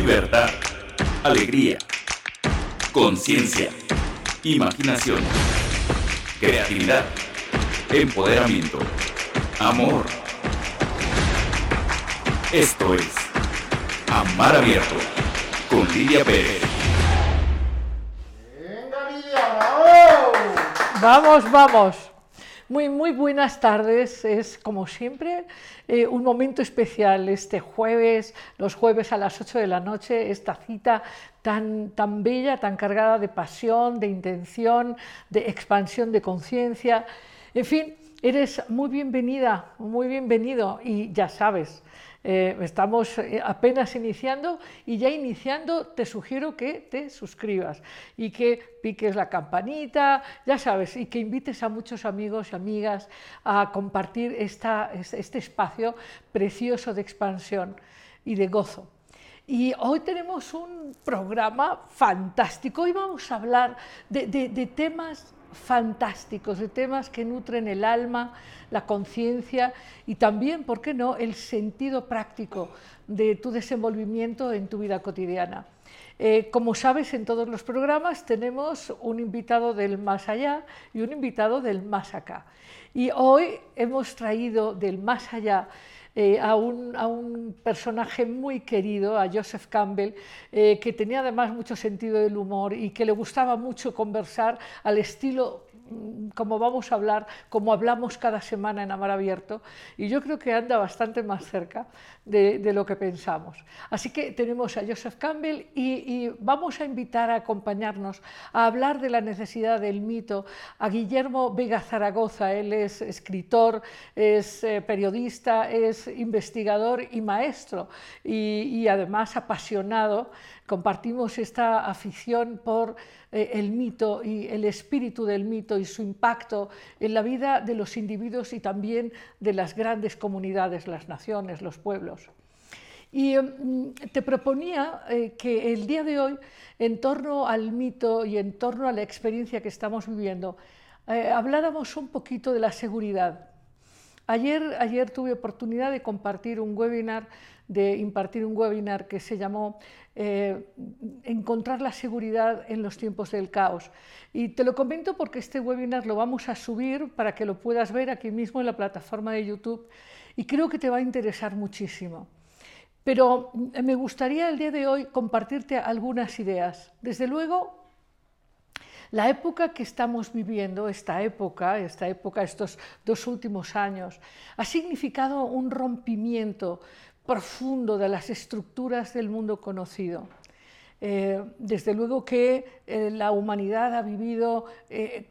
libertad, alegría, conciencia, imaginación, creatividad, empoderamiento, amor. Esto es Amar Abierto con Lidia Pérez. Venga, Lidia, bravo. Vamos, vamos. Muy, muy buenas tardes. Es como siempre eh, un momento especial este jueves, los jueves a las 8 de la noche, esta cita tan, tan bella, tan cargada de pasión, de intención, de expansión de conciencia. En fin, eres muy bienvenida, muy bienvenido y ya sabes, eh, estamos eh, apenas iniciando y ya iniciando te sugiero que te suscribas y que piques la campanita, ya sabes, y que invites a muchos amigos y amigas a compartir esta, este espacio precioso de expansión y de gozo. Y hoy tenemos un programa fantástico. Hoy vamos a hablar de, de, de temas fantásticos, de temas que nutren el alma, la conciencia y también, ¿por qué no?, el sentido práctico de tu desenvolvimiento en tu vida cotidiana. Eh, como sabes, en todos los programas tenemos un invitado del más allá y un invitado del más acá. Y hoy hemos traído del más allá eh, a, un, a, un, personaje muy querido, a Joseph Campbell, eh, que tenía además mucho sentido del humor y que le gustaba mucho conversar al estilo Mm, como vamos a hablar, como hablamos cada semana en Amar Abierto, y yo creo que anda bastante más cerca de, lo que pensamos. Así que tenemos a Joseph Campbell y, vamos a invitar a acompañarnos a hablar de la necesidad del mito a Guillermo Vega Zaragoza. Él es escritor, es eh, periodista, es investigador y maestro, y, y además apasionado compartimos esta afición por eh, el mito y el espíritu del mito y su impacto en la vida de los individuos y también de las grandes comunidades, las naciones, los pueblos. Y mm, te proponía eh, que el día de hoy, en torno al mito y en torno a la experiencia que estamos viviendo, eh, habláramos un poquito de la seguridad. Ayer, ayer tuve oportunidad de compartir un webinar, de impartir un webinar que se llamó eh, Encontrar la seguridad en los tiempos del caos. Y te lo comento porque este webinar lo vamos a subir para que lo puedas ver aquí mismo en la plataforma de YouTube y creo que te va a interesar muchísimo. Pero me gustaría el día de hoy compartirte algunas ideas. Desde luego, la época que estamos viviendo, esta época, esta época, estos dos últimos años, ha significado un rompimiento profundo de las estructuras del mundo conocido. Eh, desde luego que eh, la humanidad ha vivido eh,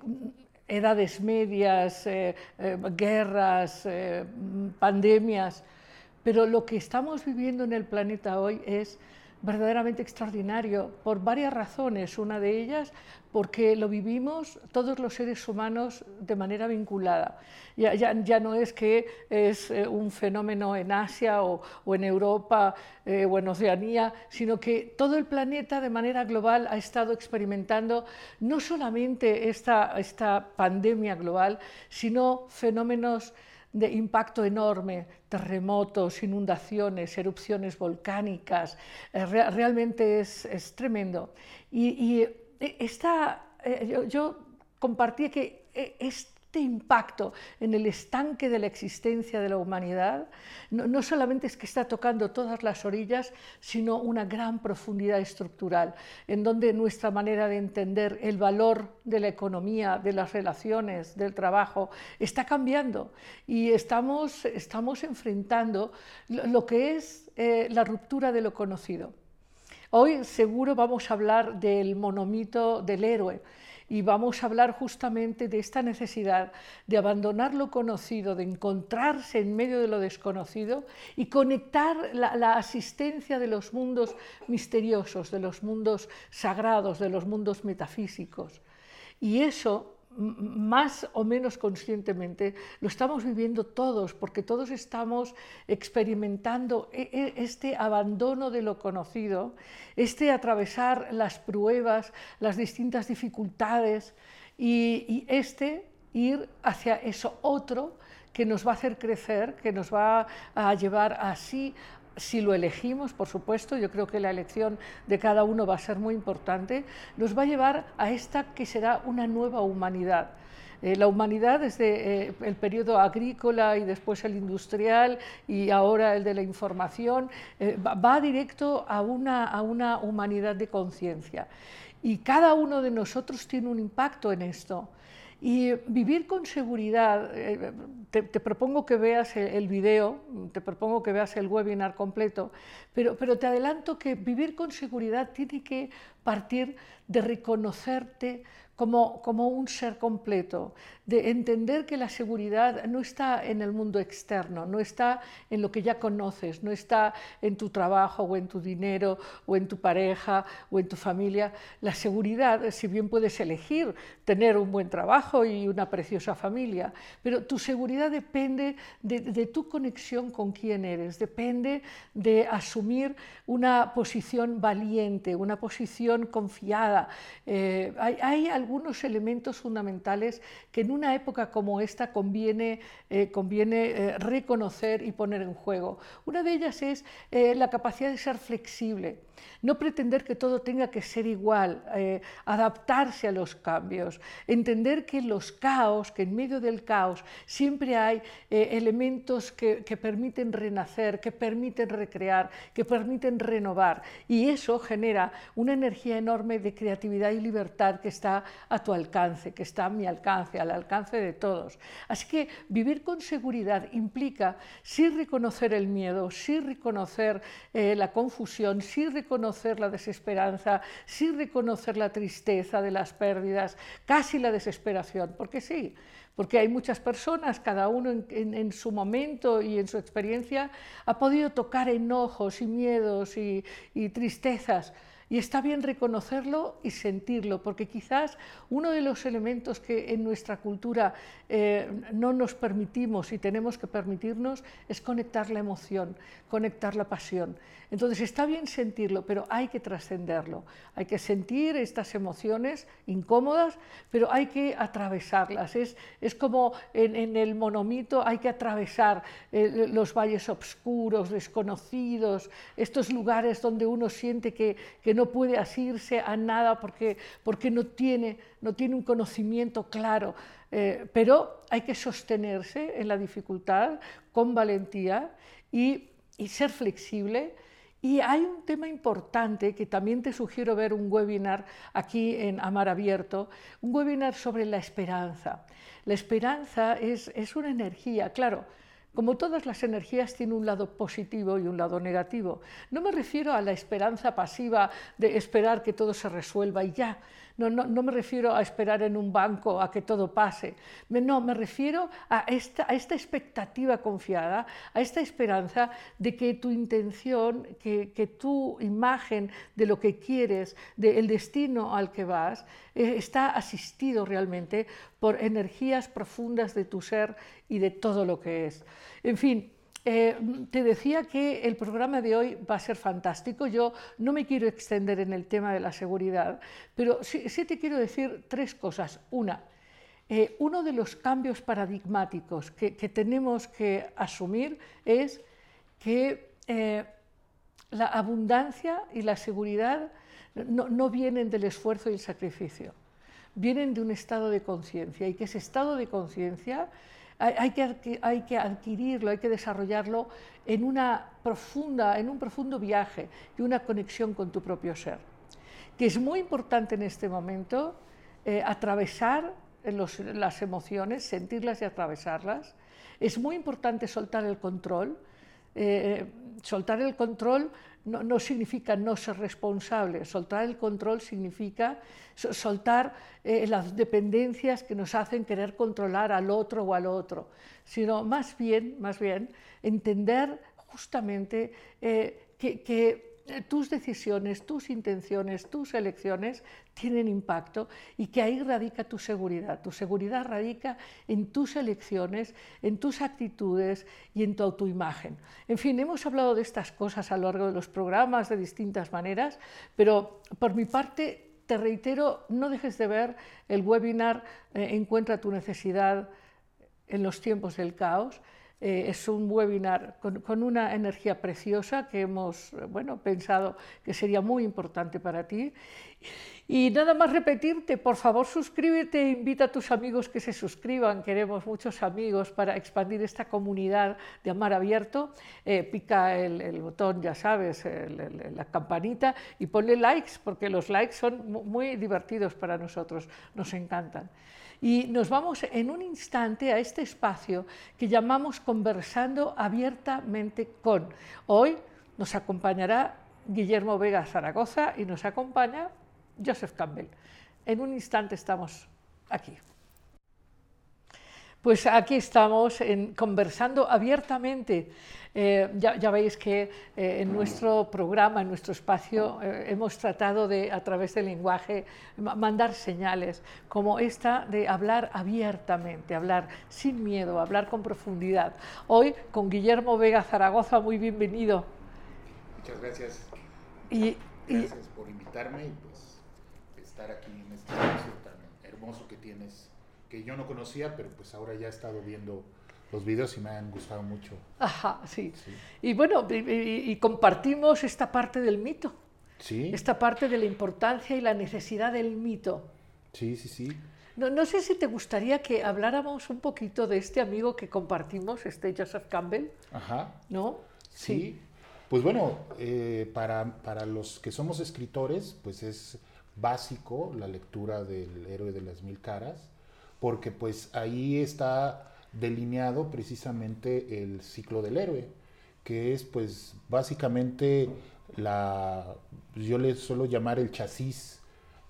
edades medias, guerras, pandemias, pero lo que estamos viviendo en el planeta hoy es verdaderamente extraordinario por varias razones. Una de ellas porque lo vivimos todos los seres humanos de manera vinculada. Ya, ya, ya no es que es eh, un fenómeno en Asia o, en Europa eh, o en Oceanía, sino que todo el planeta de manera global ha estado experimentando no solamente esta, esta pandemia global, sino fenómenos de impacto enorme, terremotos, inundaciones, erupciones volcánicas, eh, re realmente es, es, tremendo. Y, y esta, eh, yo, yo, compartí que eh, este impacto en el estanque de la existencia de la humanidad no, solamente es que está tocando todas las orillas, sino una gran profundidad estructural, en donde nuestra manera de entender el valor de la economía, de las relaciones, del trabajo, está cambiando y estamos, estamos enfrentando lo, lo que es eh, la ruptura de lo conocido. Hoy seguro vamos a hablar del monomito del héroe y vamos a hablar justamente de esta necesidad de abandonar lo conocido, de encontrarse en medio de lo desconocido y conectar la, asistencia de los mundos misteriosos, de los mundos sagrados, de los mundos metafísicos. Y eso más o menos conscientemente, lo estamos viviendo todos, porque todos estamos experimentando este abandono de lo conocido, este atravesar las pruebas, las distintas dificultades y, y este ir hacia eso otro que nos va a hacer crecer, que nos va a llevar así si lo elegimos, por supuesto, yo creo que la elección de cada uno va a ser muy importante, nos va a llevar a esta que será una nueva humanidad. Eh, la humanidad desde eh, el periodo agrícola y después el industrial y ahora el de la información eh, va, directo a una, a una humanidad de conciencia. Y cada uno de nosotros tiene un impacto en esto. Y vivir con seguridad, eh, te, propongo que veas el, el, video, te propongo que veas el webinar completo, pero, pero te adelanto que vivir con seguridad tiene que partir de reconocerte como, como, un ser completo, de entender que la seguridad no está en el mundo externo, no está en lo que ya conoces, no está en tu trabajo o en tu dinero o en tu pareja o en tu familia. La seguridad, si bien puedes elegir tener un buen trabajo y una preciosa familia, pero tu seguridad depende de, de tu conexión con quién eres, depende de asumir una posición valiente, una posición confiada. Eh, hay, hay algunos elementos fundamentales que en una época como esta conviene, eh, conviene eh, reconocer y poner en juego. Una de ellas es eh, la capacidad de ser flexible. No pretender que todo tenga que ser igual, eh, adaptarse a los cambios, entender que los caos, que en medio del caos siempre hay eh, elementos que, que, permiten renacer, que permiten recrear, que permiten renovar. Y eso genera una energía enorme de creatividad y libertad que está a tu alcance, que está a mi alcance, al alcance de todos. Así que vivir con seguridad implica sí reconocer el miedo, sí reconocer eh, la confusión, sí reconocer reconocer la desesperanza, sí reconocer la tristeza de las pérdidas, casi la desesperación, porque sí, porque hay muchas personas, cada uno en, en, en, su momento y en su experiencia, ha podido tocar enojos y miedos y, y tristezas, y está bien reconocerlo y sentirlo, porque quizás uno de los elementos que en nuestra cultura eh, no nos permitimos y tenemos que permitirnos es conectar la emoción, conectar la pasión. Entonces está bien sentirlo, pero hay que trascenderlo. Hay que sentir estas emociones incómodas, pero hay que atravesarlas. Es, es como en, el monomito hay que atravesar eh, los valles oscuros, desconocidos, estos lugares donde uno siente que, que no puede asirse a nada porque, porque no, tiene, no tiene un conocimiento claro. Eh, pero hay que sostenerse en la dificultad con valentía y, y ser flexible. Y hay un tema importante que también te sugiero ver un webinar aquí en Amar Abierto, un webinar sobre la esperanza. La esperanza es, es una energía, claro, como todas las energías, tiene un lado positivo y un lado negativo. No me refiero a la esperanza pasiva de esperar que todo se resuelva y ya. No, no, me refiero a esperar en un banco a que todo pase. No, me refiero a esta, expectativa confiada, a esta esperanza de que tu intención, que, que tu imagen de lo que quieres, del destino al que vas, eh, está asistido realmente por energías profundas de tu ser y de todo lo que es. En fin, eh, te decía que el programa de hoy va a ser fantástico. Yo no me quiero extender en el tema de la seguridad, pero sí, te quiero decir tres cosas. Una, eh, uno de los cambios paradigmáticos que, que, tenemos que asumir es que eh, la abundancia y la seguridad no, no vienen del esfuerzo y el sacrificio, vienen de un estado de conciencia y que ese estado de conciencia hay, que, hay que adquirirlo, hay que desarrollarlo en, una profunda, en un profundo viaje y una conexión con tu propio ser. Que es muy importante en este momento eh, atravesar las emociones, sentirlas y atravesarlas. Es muy importante soltar el control. Eh, soltar el control no, significa no ser responsable, soltar el control significa soltar eh, las dependencias que nos hacen querer controlar al otro o al otro, sino más bien, más bien entender justamente eh, que tus decisiones, tus intenciones, tus elecciones tienen impacto y que ahí radica tu seguridad. Tu seguridad radica en tus elecciones, en tus actitudes y en tu autoimagen. En fin, hemos hablado de estas cosas a lo largo de los programas de distintas maneras, pero por mi parte te reitero, no dejes de ver el webinar eh, Encuentra tu necesidad en los tiempos del caos Eh, es un webinar con, con, una energía preciosa que hemos bueno, pensado que sería muy importante para ti. Y nada más repetirte, por favor suscríbete, invita a tus amigos que se suscriban, queremos muchos amigos para expandir esta comunidad de Amar Abierto. Eh, pica el, el, botón, ya sabes, el, el, la campanita y ponle likes, porque los likes son muy divertidos para nosotros, nos encantan. Y nos vamos en un instante a este espacio que llamamos Conversando abiertamente con. Hoy nos acompañará Guillermo Vega Zaragoza y nos acompaña Joseph Campbell. En un instante estamos aquí. Pues aquí estamos en, conversando abiertamente. Eh, ya, ya, veis que eh, en nuestro programa, en nuestro espacio, eh, hemos tratado de, a través del lenguaje, mandar señales como esta de hablar abiertamente, hablar sin miedo, hablar con profundidad. Hoy con Guillermo Vega Zaragoza, muy bienvenido. Muchas gracias. Y, gracias por invitarme y pues estar aquí en este espacio tan hermoso que tienes, que yo no conocía, pero pues ahora ya he estado viendo los videos y me han gustado mucho. Ajá, sí. sí. Y bueno, y, y, compartimos esta parte del mito. Sí. Esta parte de la importancia y la necesidad del mito. Sí, sí, sí. No, no, sé si te gustaría que habláramos un poquito de este amigo que compartimos, este Joseph Campbell. Ajá. ¿No? Sí. sí. Pues bueno, eh, para, para los que somos escritores, pues es básico la lectura del héroe de las mil caras, porque pues ahí está delineado precisamente el ciclo del héroe, que es pues básicamente la, yo le suelo llamar el chasis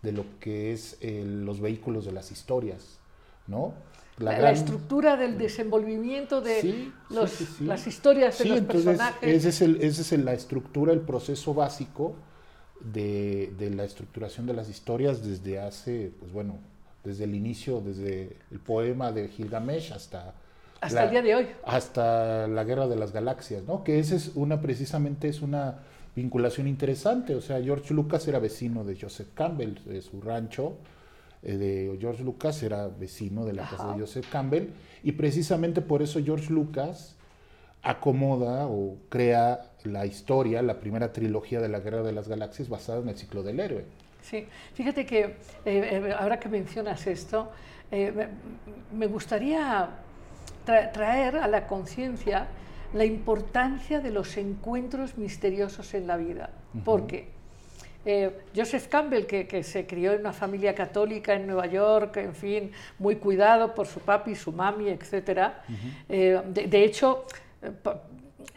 de lo que es el, los vehículos de las historias, ¿no? La, la, gran... la estructura del desenvolvimiento de sí, los, sí, sí, las historias de los entonces, personajes. Ese es, el, ese es la estructura, el proceso básico de, de, la estructuración de las historias desde hace, pues bueno, desde el inicio, desde el poema de Gilgamesh hasta... Hasta la, el día de hoy. Hasta la Guerra de las Galaxias, ¿no? Que esa es una, precisamente es una vinculación interesante. O sea, George Lucas era vecino de Joseph Campbell, de su rancho, eh, de George Lucas era vecino de la Ajá. casa de Joseph Campbell, y precisamente por eso George Lucas acomoda o crea la historia, la primera trilogía de la Guerra de las Galaxias basada en el ciclo del héroe. Sí, fíjate que eh, eh, ahora que mencionas esto, eh, me, gustaría tra traer a la conciencia la importancia de los encuentros misteriosos en la vida. Uh -huh. Porque eh, Joseph Campbell, que, que, se crió en una familia católica en Nueva York, en fin, muy cuidado por su papi, su mami, etc. Uh -huh. de, de, hecho,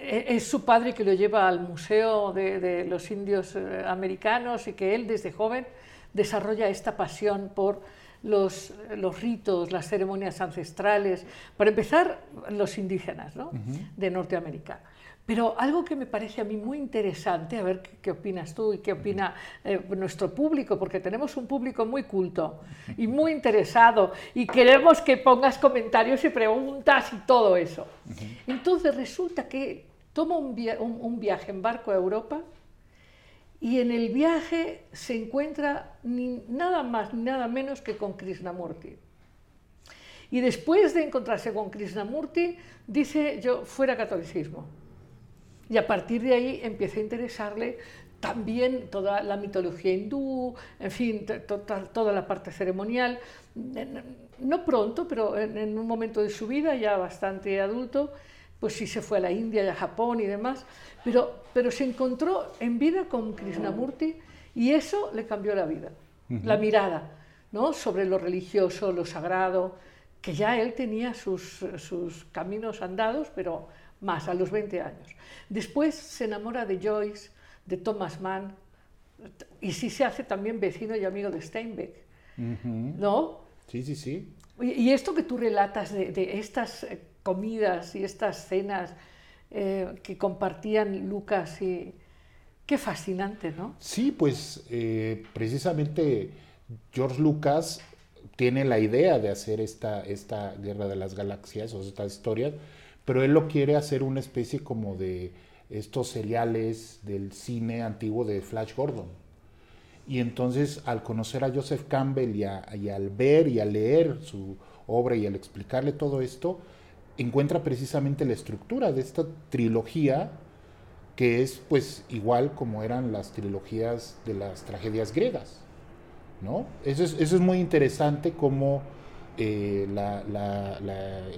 es su padre que lo lleva al Museo de, de, los Indios eh, Americanos y que él desde joven desarrolla esta pasión por los, los ritos, las ceremonias ancestrales, para empezar los indígenas ¿no? uh -huh. de Norteamérica. Pero algo que me parece a mí muy interesante, a ver qué, qué opinas tú y qué opina eh, nuestro público, porque tenemos un público muy culto y muy interesado y queremos que pongas comentarios y preguntas y todo eso. Entonces resulta que toma un, via un, un, viaje en barco a Europa y en el viaje se encuentra nada más ni nada menos que con Krishnamurti. Y después de encontrarse con Krishnamurti, dice yo, fuera catolicismo. Y a partir de ahí empieza a interesarle también toda la mitología hindú, en fin, toda, la parte ceremonial. No pronto, pero en, un momento de su vida, ya bastante adulto, pues sí se fue a la India y a Japón y demás, pero, pero se encontró en vida con Krishnamurti y eso le cambió la vida, uh -huh. la mirada, ¿no? Sobre lo religioso, lo sagrado, que ya él tenía sus, sus caminos andados, pero más, a los 20 años. Después se enamora de Joyce, de Thomas Mann, y sí se hace también vecino y amigo de Steinbeck, uh -huh. ¿no? Sí, sí, sí. Y, y esto que tú relatas de, de, estas comidas y estas cenas eh, que compartían Lucas y... Qué fascinante, ¿no? Sí, pues eh, precisamente George Lucas tiene la idea de hacer esta, esta Guerra de las Galaxias o esta historia, pero él lo quiere hacer una especie como de estos seriales del cine antiguo de Flash Gordon. Y entonces al conocer a Joseph Campbell y, a, y al ver y a leer su obra y al explicarle todo esto, encuentra precisamente la estructura de esta trilogía que es pues igual como eran las trilogías de las tragedias griegas, ¿no? Eso es, muy interesante como eh,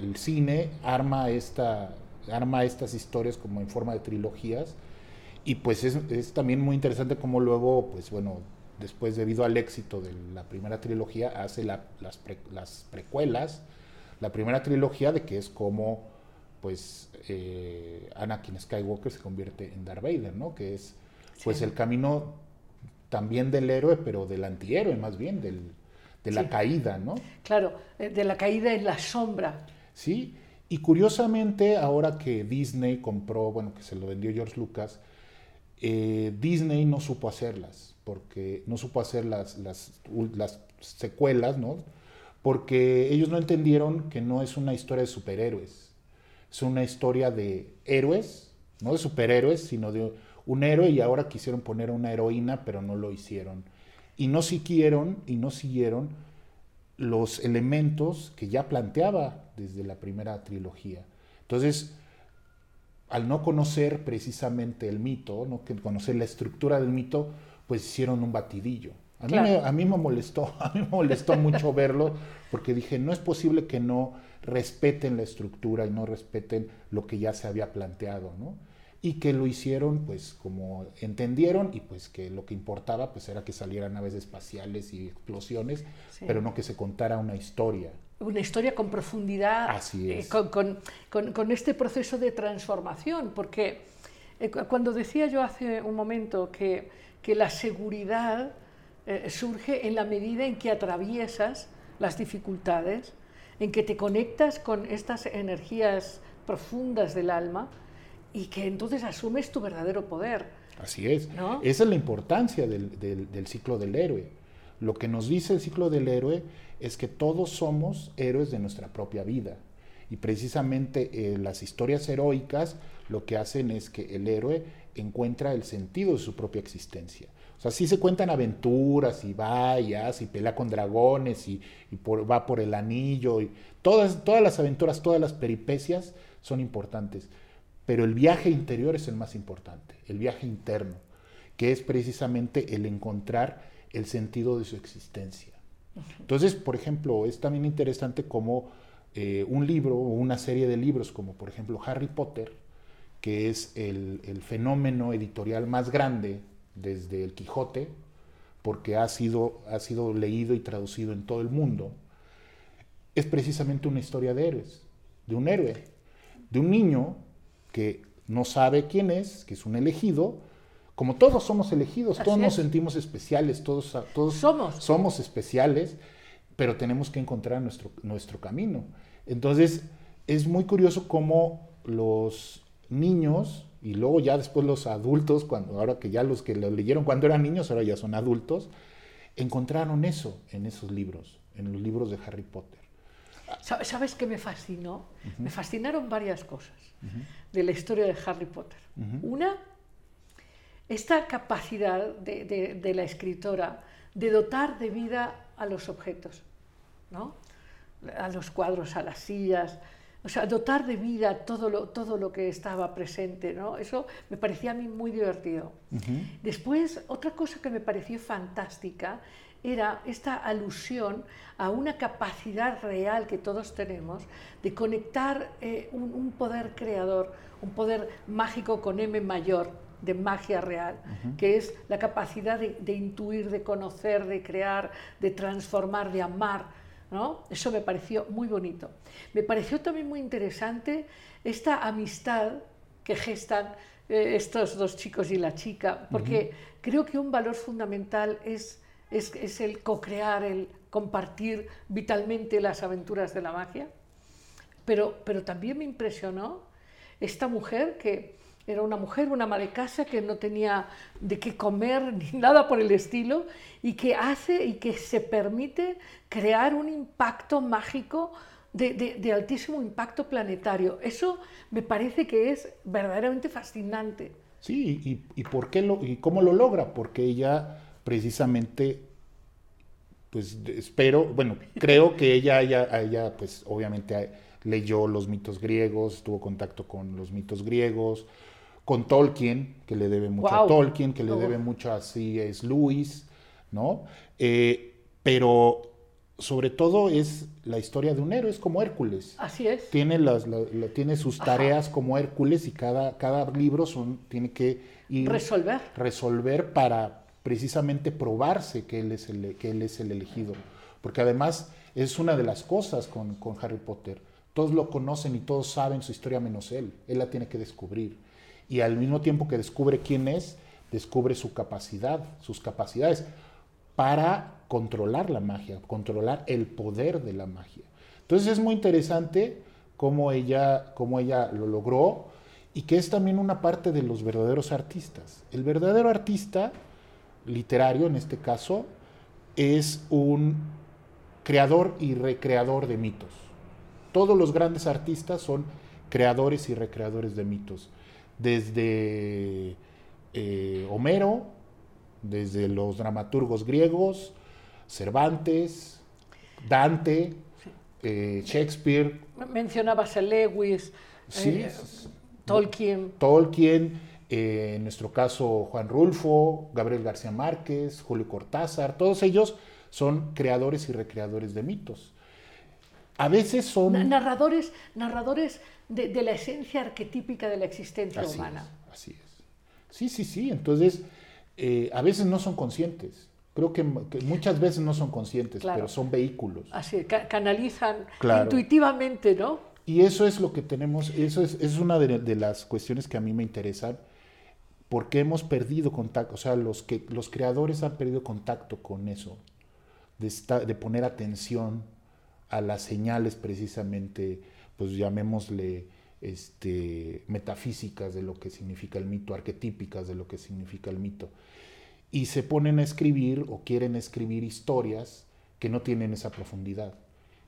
el cine arma, esta, arma estas historias como en forma de trilogías y pues es, también muy interesante como luego, pues bueno, después debido al éxito de la primera trilogía hace las precuelas, la primera trilogía de que es como pues eh, Anakin Skywalker se convierte en Darth Vader, ¿no? Que es pues Sí. el camino también del héroe, pero del antihéroe más bien, del, de la Sí. caída, ¿no? Claro, eh, de la caída en la sombra. Sí, y curiosamente ahora que Disney compró, bueno, que se lo vendió George Lucas, eh, Disney no supo hacerlas, porque no supo hacer las, las secuelas, ¿no? Porque ellos no entendieron que no es una historia de superhéroes, es una historia de héroes, no de superhéroes, sino de un héroe y ahora quisieron poner una heroína, pero no lo hicieron. Y no siguieron, y no siguieron los elementos que ya planteaba desde la primera trilogía. Entonces, al no conocer precisamente el mito, no conocer la estructura del mito, pues hicieron un batidillo. A mí, Claro. me, a mí me molestó, a mí me molestó mucho verlo, porque dije, no es posible que no respeten la estructura y no respeten lo que ya se había planteado, ¿no? Y que lo hicieron, pues, como entendieron, y pues que lo que importaba, pues, era que salieran naves espaciales y explosiones, Sí. pero no que se contara una historia. Una historia con profundidad, Así eh, es. con, con- con- con este proceso de transformación, porque eh, cu- cuando decía yo hace un momento que, que la seguridad eh, surge en la medida en que atraviesas las dificultades, en que te conectas con estas energías profundas del alma y que entonces asumes tu verdadero poder. Así es. ¿No? Esa es la importancia del, del- del ciclo del héroe. Lo que nos dice el ciclo del héroe es que todos somos héroes de nuestra propia vida. Y precisamente eh, las historias heroicas lo que hacen es que el héroe encuentra el sentido de su propia existencia. O sea, sí se cuentan aventuras y va y hace y pelea con dragones y, y por- va por el anillo y todas, todas las aventuras, todas las peripecias son importantes. Pero el viaje interior es el más importante, el viaje interno, que es precisamente el encontrar el sentido de su existencia. Entonces, por ejemplo, es también interesante como eh, un libro o una serie de libros, como por ejemplo Harry Potter, que es el, el fenómeno editorial más grande desde el Quijote, porque ha sido, ha sido leído y traducido en todo el mundo, es precisamente una historia de héroes, de un héroe, de un niño que no sabe quién es, que es un elegido, como todos somos elegidos, Así todos nos sentimos especiales, todos, todos Somos. somos especiales, pero tenemos que encontrar nuestro, nuestro camino. Entonces, es muy curioso cómo los niños, y luego ya después los adultos, cuando, ahora que ya los que lo leyeron cuando eran niños, ahora ya son adultos, encontraron eso en esos libros, en los libros de Harry Potter. Sa- ¿Sabes qué me fascinó? Me fascinaron varias cosas de la historia de Harry Potter. Una, esta capacidad de, de- de la escritora de dotar de vida a los objetos, ¿no? a los cuadros, a las sillas, o sea, dotar de vida todo lo, todo lo que estaba presente. ¿no? Eso me parecía a mí muy divertido. Después, otra cosa que me pareció fantástica era esta alusión a una capacidad real que todos tenemos de conectar eh, un, un poder creador, un poder mágico con M mayor, de magia real, que es la capacidad de, de intuir, de conocer, de crear, de transformar, de amar. ¿No? Eso me pareció muy bonito. Me pareció también muy interesante esta amistad que gestan eh, estos dos chicos y la chica, porque creo que un valor fundamental es, es, es el co-crear, el compartir vitalmente las aventuras de la magia. Pero, pero también me impresionó esta mujer que era una mujer, una ama de casa que no tenía de qué comer ni nada por el estilo y que hace y que se permite crear un impacto mágico de, de- de altísimo impacto planetario. Eso me parece que es verdaderamente fascinante. Sí, y, y por qué lo, y cómo lo logra, porque ella precisamente, pues espero, bueno, creo que ella, ella, ella, pues obviamente a- leyó los mitos griegos, tuvo contacto con los mitos griegos, con Tolkien, que le debe mucho a. Tolkien, que le Oh. debe mucho a C.S. Lewis, ¿no? Eh, pero sobre todo es la historia de un héroe, es como Hércules. Así es. Tiene, las, la- la- tiene sus Ajá. tareas como Hércules y cada, cada libro son, tiene que ir Resolver. resolver para precisamente probarse que él es el, que él es el elegido. Porque además es una de las cosas con, con Harry Potter. Todos lo conocen y todos saben su historia menos él. Él la tiene que descubrir. Y al mismo tiempo que descubre quién es, descubre su capacidad, sus capacidades para controlar la magia, controlar el poder de la magia. Entonces es muy interesante cómo ella, cómo ella lo logró y que es también una parte de los verdaderos artistas. El verdadero artista literario, en este caso, es un creador y recreador de mitos. Todos los grandes artistas son creadores y recreadores de mitos. Desde eh, Homero, desde los dramaturgos griegos, Cervantes, Dante, eh, Shakespeare, Mencionabas a Lewis, sí, eh, Tolkien. Tolkien, en nuestro caso Juan Rulfo, Gabriel García Márquez, Julio Cortázar, todos ellos son creadores y recreadores de mitos. A veces son... Na- Narradores, narradores de, de la esencia arquetípica de la existencia Así humana. es, así es. Sí, sí, sí. Entonces, eh, a veces no son conscientes. Creo que, que muchas veces no son conscientes, Claro. pero son vehículos. Así, ca- canalizan Claro. intuitivamente, ¿no? Y eso es lo que tenemos, eso es, es una de, de las cuestiones que a mí me interesan, porque hemos perdido contacto, o sea, los, que, los creadores han perdido contacto con eso, de, esta- de poner atención a las señales precisamente, pues llamémosle este, metafísicas de lo que significa el mito, arquetípicas de lo que significa el mito. Y se ponen a escribir o quieren escribir historias que no tienen esa profundidad,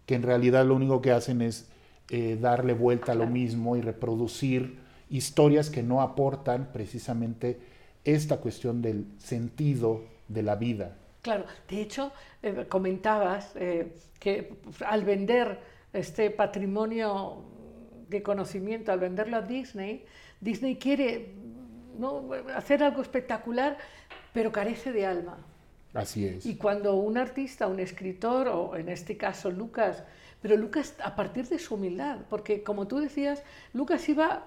que en realidad lo único que hacen es eh, darle vuelta a lo mismo y reproducir historias que no aportan precisamente esta cuestión del sentido de la vida. Claro, de hecho, eh, comentabas eh, que al vender este patrimonio de conocimiento, al venderlo a Disney, Disney quiere ¿no? hacer algo espectacular, pero carece de alma. Así es. Y cuando un artista, un escritor, o en este caso Lucas, pero Lucas a partir de su humildad, porque como tú decías, Lucas iba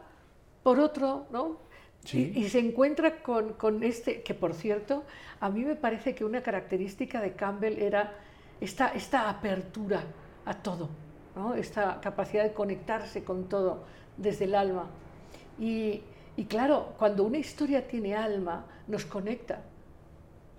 por otro, ¿no? Sí. Y, y se encuentra con, con este, que por cierto, a mí me parece que una característica de Campbell era esta, esta apertura a todo, ¿no? esta capacidad de conectarse con todo desde el alma. Y, y claro, cuando una historia tiene alma, nos conecta,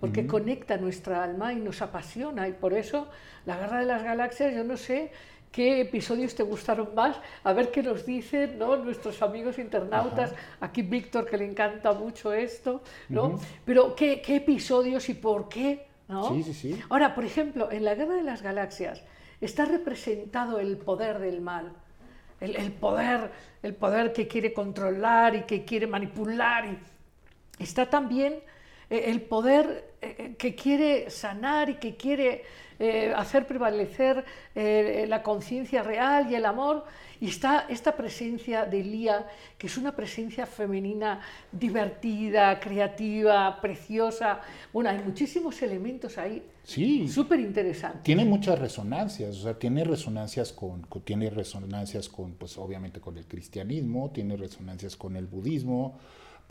porque conecta nuestra alma y nos apasiona. Y por eso, la Guerra de las Galaxias, yo no sé qué episodios te gustaron más, a ver qué nos dicen ¿no? nuestros amigos internautas. Aquí Víctor, que le encanta mucho esto, ¿no? Pero ¿qué, qué episodios y por qué, ¿no? Sí, sí, sí. Ahora, por ejemplo, en la Guerra de las Galaxias está representado el poder del mal, el, poder, el poder que quiere controlar y que quiere manipular. Está también el poder eh, eh, que quiere sanar y que quiere eh, hacer prevalecer eh, la conciencia real y el amor. Y está esta presencia de Lía, que es una presencia femenina divertida, creativa, preciosa. Bueno, hay muchísimos elementos ahí Sí. súper interesantes. tiene muchas resonancias, o sea, tiene resonancias con, con- tiene resonancias con, pues obviamente con el cristianismo, tiene resonancias con el budismo,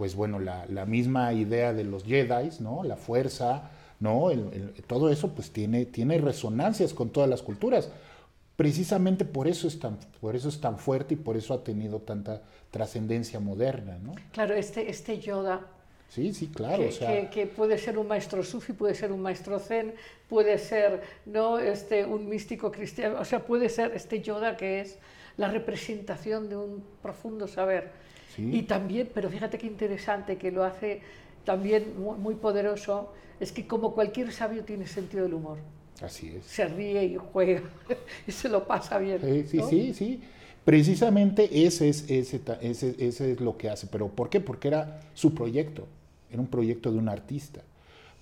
pues bueno, la, la misma idea de los Jedi, ¿no? La fuerza, ¿no? El- el- todo eso pues tiene, tiene resonancias con todas las culturas. Precisamente por eso es tan, por eso es tan fuerte y por eso ha tenido tanta trascendencia moderna, ¿no? Claro, este, este Yoda, Sí, sí, claro, que, o sea, que- que puede ser un maestro sufi, puede ser un maestro zen, puede ser ¿no? este, un místico cristiano, o sea, puede ser este Yoda que es la representación de un profundo saber. Sí. Y también, pero fíjate qué interesante, que lo hace también muy, poderoso, es que como cualquier sabio tiene sentido del humor. así es. Se ríe y juega y se lo pasa bien. Sí, sí, ¿no? sí, sí. Precisamente ese es, ese, ese, ese es lo que hace. ¿Pero por qué? Porque era su proyecto, era un proyecto de un artista.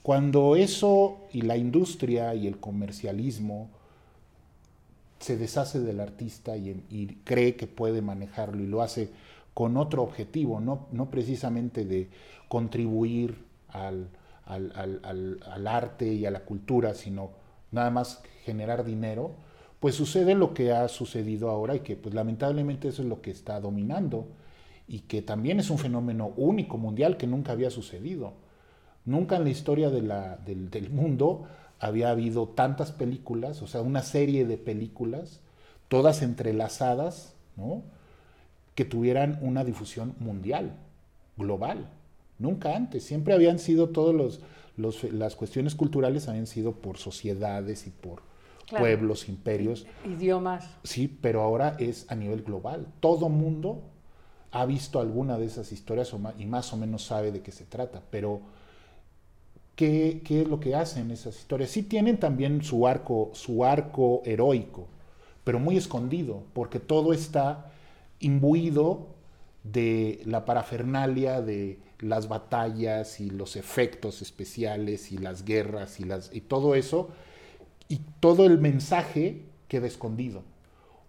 Cuando eso y la industria y el comercialismo se deshace del artista y, y cree que puede manejarlo y lo hace con otro objetivo, no, no precisamente de contribuir al, al, al, al, arte y a la cultura, sino nada más generar dinero, pues sucede lo que ha sucedido ahora y que pues lamentablemente eso es lo que está dominando y que también es un fenómeno único mundial que nunca había sucedido. Nunca en la historia del, del mundo había habido tantas películas, o sea, una serie de películas, todas entrelazadas, ¿no? Que tuvieran una difusión mundial, global. Nunca antes. Siempre habían sido todos los, los las cuestiones culturales habían sido por sociedades y por claro. pueblos, imperios. Idiomas. Sí, pero ahora es a nivel global. Todo mundo ha visto alguna de esas historias y más o menos sabe de qué se trata, pero ¿qué, qué es lo que hacen esas historias? Sí tienen también su arco, su arco heroico, pero muy escondido, porque todo está imbuido de la parafernalia de las batallas y los efectos especiales y las guerras y, las, y todo eso, y todo el mensaje queda escondido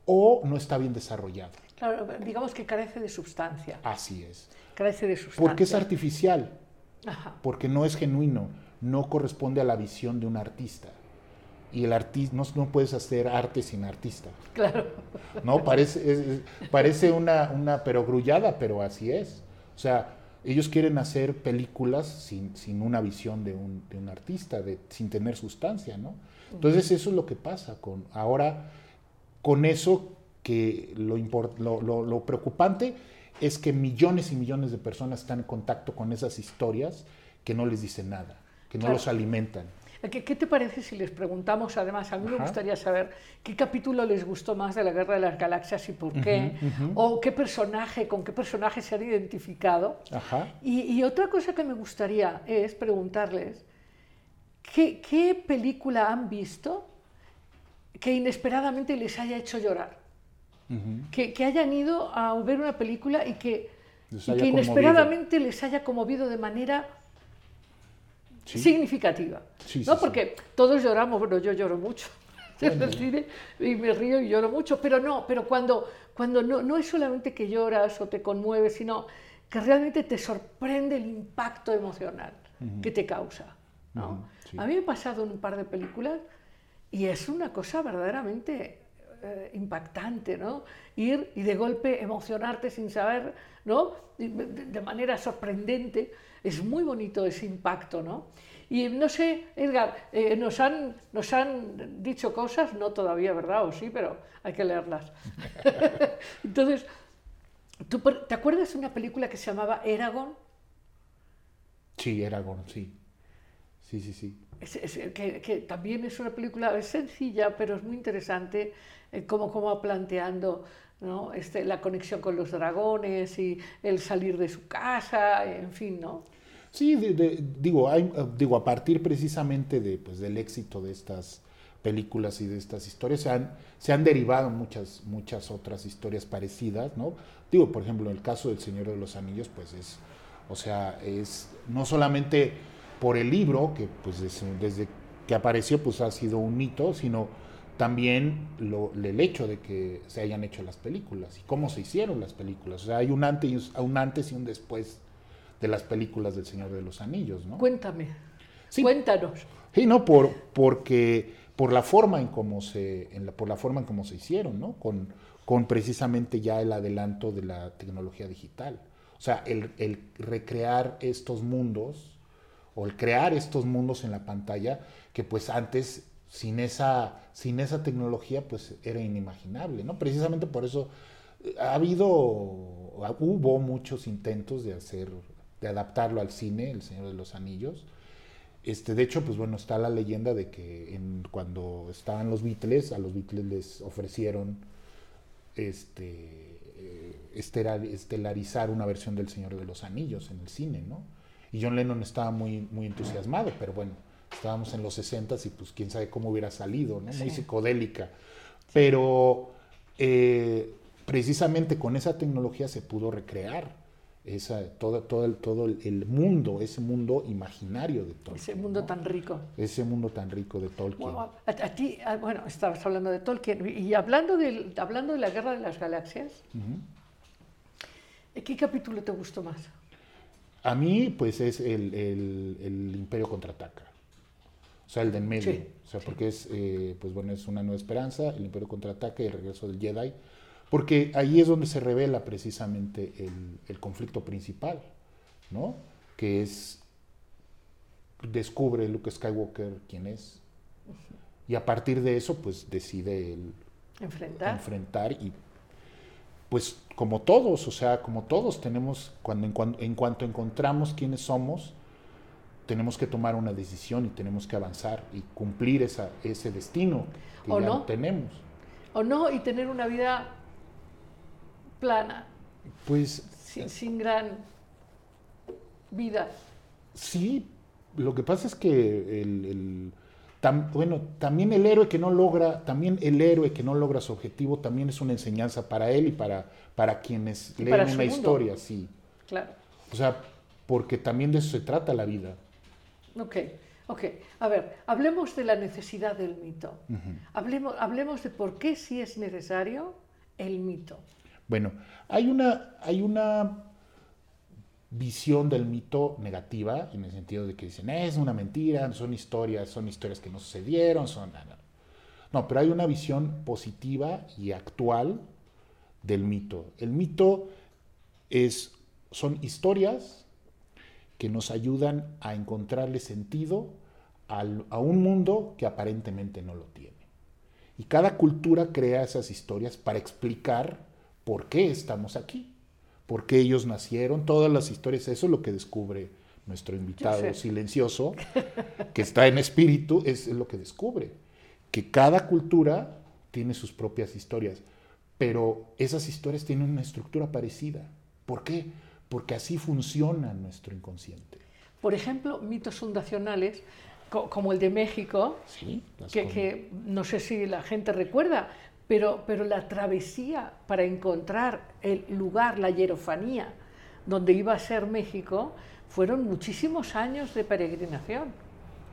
o no está bien desarrollado. Claro, digamos que carece de sustancia. Así es. Carece de sustancia. Porque es artificial, Ajá. porque no es genuino, no corresponde a la visión de un artista y el artista no, no, puedes hacer arte sin artista. Claro. No, parece, es, parece una, una perogrullada, pero así es. O sea, ellos quieren hacer películas sin, sin una visión de un, de un artista, de, sin tener sustancia, ¿no? Entonces eso es lo que pasa con ahora, con eso que lo, import, lo, lo, lo preocupante es que millones y millones de personas están en contacto con esas historias que no les dicen nada, que no claro. los alimentan. ¿Qué, ¿Qué, te parece si les preguntamos, además, a mí Ajá. me gustaría saber qué capítulo les gustó más de la Guerra de las Galaxias y por qué, uh -huh, uh -huh. o qué personaje, con qué personaje se han identificado. Y, y, otra cosa que me gustaría es preguntarles, ¿qué, ¿qué, película han visto que inesperadamente les haya hecho llorar? Uh -huh. que, que, hayan ido a ver una película y que, y que inesperadamente les haya conmovido de manera ¿Sí? significativa. Sí, ¿no? Sí, Porque todos lloramos, bueno, yo lloro mucho en el cine y me río y lloro mucho, pero no, pero cuando, cuando no, no es solamente que lloras o te conmueves, sino que realmente te sorprende el impacto emocional uh -huh. que te causa. ¿no? Uh -huh. A mí me ha pasado en un par de películas y es una cosa verdaderamente eh, impactante, ¿no? Ir y de golpe emocionarte sin saber, ¿no? De, de manera sorprendente es muy bonito ese impacto, ¿no? Y no sé, Edgar, eh, nos, han, nos han dicho cosas, no todavía, ¿verdad? O sí, pero hay que leerlas. Entonces, ¿tú, ¿te acuerdas de una película que se llamaba Eragon? Sí, Eragon, sí. Sí, sí, sí. Es, es, que, que, también es una película es sencilla, pero es muy interesante eh, como, como planteando ¿no? Este, la conexión con los dragones y el salir de su casa, en fin, ¿no? Sí, de, digo, hay, digo, a partir precisamente de, pues, del éxito de estas películas y de estas historias, se han, se han derivado muchas, muchas otras historias parecidas, ¿no? Digo, por ejemplo, en el caso del Señor de los Anillos, pues es, o sea, es no solamente por el libro, que pues desde, desde que apareció, pues ha sido un mito, sino también lo, el hecho de que se hayan hecho las películas y cómo se hicieron las películas. O sea, hay un antes, un antes y un después de las películas del Señor de los Anillos, ¿no? Cuéntame, sí. cuéntanos. Sí, no, por, porque, por la forma en cómo se, en la, por la forma en cómo se hicieron, ¿no? Con, con precisamente ya el adelanto de la tecnología digital. O sea, el, el recrear estos mundos o el crear estos mundos en la pantalla que pues antes sin esa, sin esa tecnología pues era inimaginable, ¿no? Precisamente por eso ha habido, hubo muchos intentos de hacer, de adaptarlo al cine, El Señor de los Anillos. Este, de hecho, pues bueno, está la leyenda de que cuando estaban los Beatles, a los Beatles les ofrecieron este, estelarizar una versión del Señor de los Anillos en el cine, ¿no? Y John Lennon estaba muy, muy entusiasmado, pero bueno, estábamos en los 60 y pues quién sabe cómo hubiera salido, ¿no? Muy sí. psicodélica. Pero eh, precisamente con esa tecnología se pudo recrear esa, todo, todo, el, todo el- mundo, ese mundo imaginario de Tolkien. Ese mundo ¿no? tan rico. Ese mundo tan rico de Tolkien. Bueno, a, a ti, a- bueno, estabas hablando de Tolkien y hablando, del, hablando de la Guerra de las Galaxias, ¿qué capítulo te gustó más? A mí, pues es el, el- el Imperio contraataca. O sea, el de en medio. Sí, o sea, porque es, eh, pues bueno, es una nueva esperanza, el Imperio contraataca y el regreso del Jedi. Porque ahí es donde se revela precisamente el, el conflicto principal, ¿no? Que es, descubre Luke Skywalker quién es. Y a partir de eso, pues decide el, Enfrentar. enfrentar y pues como todos, o sea, como todos tenemos, cuando en, cuan- en cuanto encontramos quiénes somos, tenemos que tomar una decisión y tenemos que avanzar y cumplir esa, ese destino que ¿O ya no? tenemos. O no, y tener una vida plana, Pues sin, sin gran vida. sí, lo que pasa es que el, el- tam- bueno, también el héroe que no logra, también el héroe que no logra su objetivo también es una enseñanza para él y para, para quienes Y leen para una mundo. historia, sí. Claro. O sea, porque también de eso se trata la vida. Ok, ok. A ver, hablemos de la necesidad del mito. hablemos, hablemos de por qué sí es necesario el mito. Bueno, hay una, hay una visión del mito negativa, en el sentido de que dicen, "Eh, es una mentira, son historias, son historias que no sucedieron, son... No, no". No, pero hay una visión positiva y actual del mito. El mito es, son historias que nos ayudan a encontrarle sentido al- a un mundo que aparentemente no lo tiene. Y cada cultura crea esas historias para explicar por qué estamos aquí, por qué ellos nacieron, todas las historias, eso es lo que descubre nuestro invitado silencioso, que está en espíritu, es lo que descubre, que cada cultura tiene sus propias historias, pero esas historias tienen una estructura parecida. ¿Por qué? Porque así funciona nuestro inconsciente. Por ejemplo, mitos fundacionales, co- como el de México, que, no sé si la gente recuerda, pero, pero la travesía para encontrar el lugar, la hierofanía, donde iba a ser México, fueron muchísimos años de peregrinación.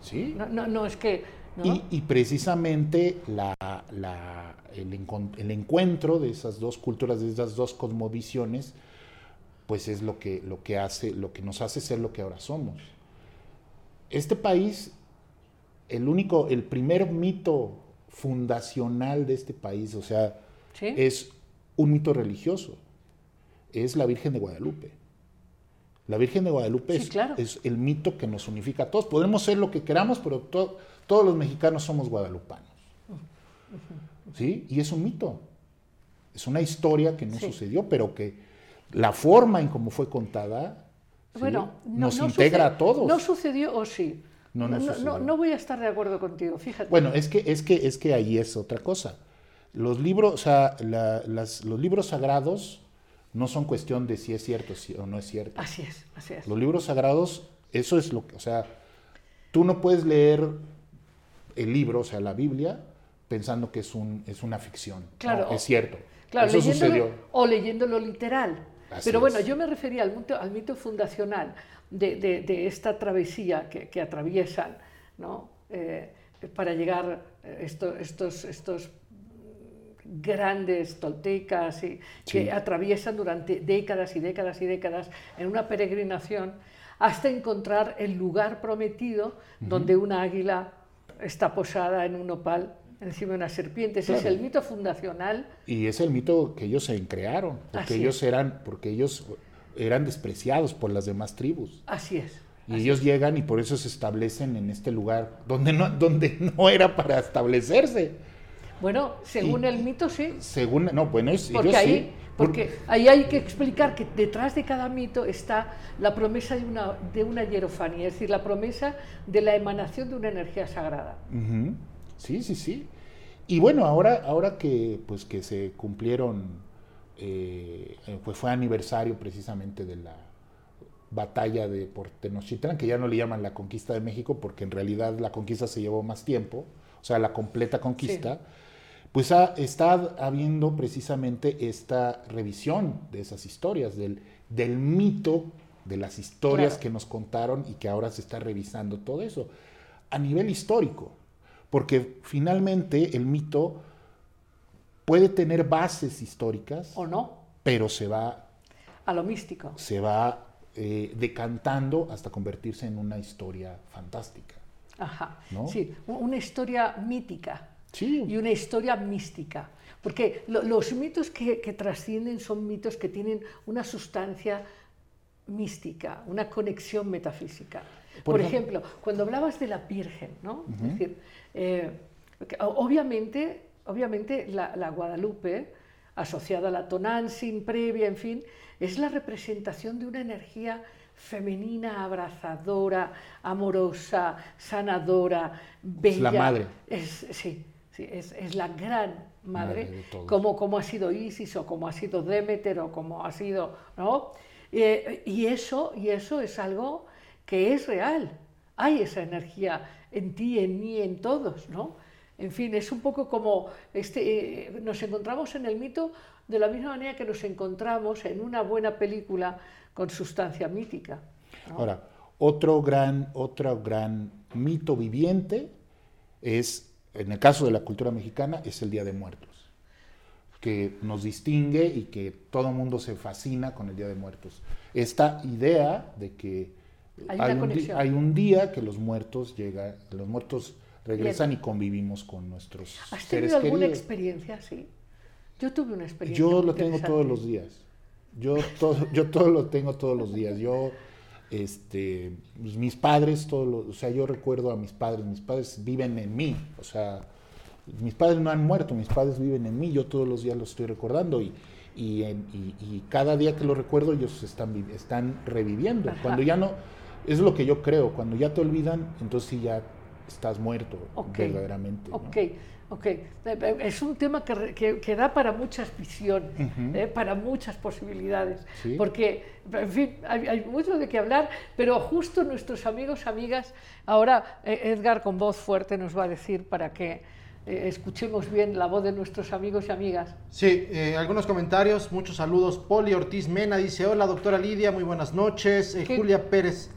¿Sí? No, no, no es que... ¿no? Y, y precisamente la- la- el, encon- el encuentro de esas dos culturas, de esas dos cosmovisiones, pues es lo que, lo que hace, lo que nos hace ser lo que ahora somos. Este país, el único, el primer mito fundacional de este país, o sea, ¿Sí? es un mito religioso, es la Virgen de Guadalupe. La Virgen de Guadalupe Sí, es, claro. es el mito que nos unifica a todos. Podemos ser lo que queramos, pero to- todos los mexicanos somos guadalupanos. ¿Sí? Y es un mito. Es una historia que no Sí. sucedió, pero que la forma en cómo fue contada ¿sí? Bueno, no- nos no integra a todos. ¿No sucedió o sí? No, no no, voy a estar de acuerdo contigo, fíjate. Bueno, es que, es que, es que ahí es otra cosa. Los libros, o sea, la- las- los libros sagrados no son cuestión de si es cierto si- o no es cierto. Así es, así es. Los libros sagrados, eso es lo que, o sea, tú no puedes leer el libro, o sea, la Biblia, pensando que es, un, es una ficción. Claro. es cierto. Claro, eso leyéndolo sucedió. o leyéndolo literal. Así Pero bueno, es. yo me refería al mito, al mito fundacional de, de- de esta travesía que, que atraviesan ¿no? Eh, para llegar eh, esto- estos, estos grandes toltecas y, que atraviesan durante décadas y décadas y décadas en una peregrinación hasta encontrar el lugar prometido donde una águila está posada en un opal encima de una serpiente. Ese es el mito fundacional Y es el mito que ellos se crearon, porque Así ellos eran, porque ellos eran despreciados por las demás tribus. Así es. Y ellos llegan y por eso se establecen en este lugar donde no, donde no era para establecerse. Bueno, según Y- el mito sí, Según, no, bueno, porque ellos ahí, sí. porque ahí hay que explicar que detrás de cada mito está la promesa de una, de una hierofanía, es decir, la promesa de la emanación de una energía sagrada. Sí, sí, sí. Y bueno, ahora, ahora que, pues, que se cumplieron, eh, eh, pues fue aniversario precisamente de la batalla de por Tenochtitlan, que ya no le llaman la conquista de México, porque en realidad la conquista se llevó más tiempo, o sea, la completa conquista, pues ha- está habiendo precisamente esta revisión de esas historias, del, del mito de las historias Claro. que nos contaron y que ahora se está revisando todo eso a nivel histórico, porque finalmente el mito puede tener bases históricas, ¿O no? pero se va A lo místico. se va eh, decantando hasta convertirse en una historia fantástica. Ajá. ¿No? Sí, una historia mítica Sí, y una historia mística. Porque lo- los mitos que, que trascienden son mitos que tienen una sustancia mística, una conexión metafísica. Por Por, ejemplo- ejemplo, cuando hablabas de la Virgen, ¿no? Es decir, eh, obviamente, obviamente la, la Guadalupe, asociada a la Tonantzin previa, en fin, es la representación de una energía femenina, abrazadora, amorosa, sanadora, bella. la madre. Es, sí, sí, es, es la gran madre, como, como ha sido Isis o como ha sido Demeter o como ha sido, ¿no? Eh, y, eso, y eso es algo que es real. Hay esa energía en ti, en mí, en todos, ¿no? En fin, es un poco como este, eh, nos encontramos en el mito de la misma manera que nos encontramos en una buena película con sustancia mítica. ¿no? Ahora, otro gran, otro gran mito viviente es, en el caso de la cultura mexicana, es el Día de Muertos, que nos distingue y que todo el mundo se fascina con el Día de Muertos. Esta idea de que Hay una un, di- hay un día que los muertos llegan, los muertos regresan y convivimos con nuestros ¿Has seres tenido alguna queridos. experiencia así? Yo tuve una experiencia. Yo lo tengo todos los días. Yo todo, yo todo lo tengo todos los días. Yo, este, pues, mis padres, todo lo- o sea, yo recuerdo a mis padres. Mis padres viven en mí. O sea, mis padres no han muerto, mis padres viven en mí. Yo todos los días los estoy recordando y, y, en- y- y cada día que lo recuerdo ellos están, están reviviendo. Ajá. Cuando ya no, es lo que yo creo. Cuando ya te olvidan, entonces sí ya estás muerto verdaderamente. ¿no? Ok, ok. Eh, eh, Es un tema que, que- que da para muchas visiones, eh, para muchas posibilidades, Sí. porque, en fin, hay, hay mucho de qué hablar, pero justo nuestros amigos, amigas, ahora Edgar con voz fuerte nos va a decir para que eh, escuchemos bien la voz de nuestros amigos y amigas. Sí, eh, algunos comentarios, muchos saludos. Poli Ortiz Mena dice, hola doctora Lidia, muy buenas noches. Eh. Julia Pérez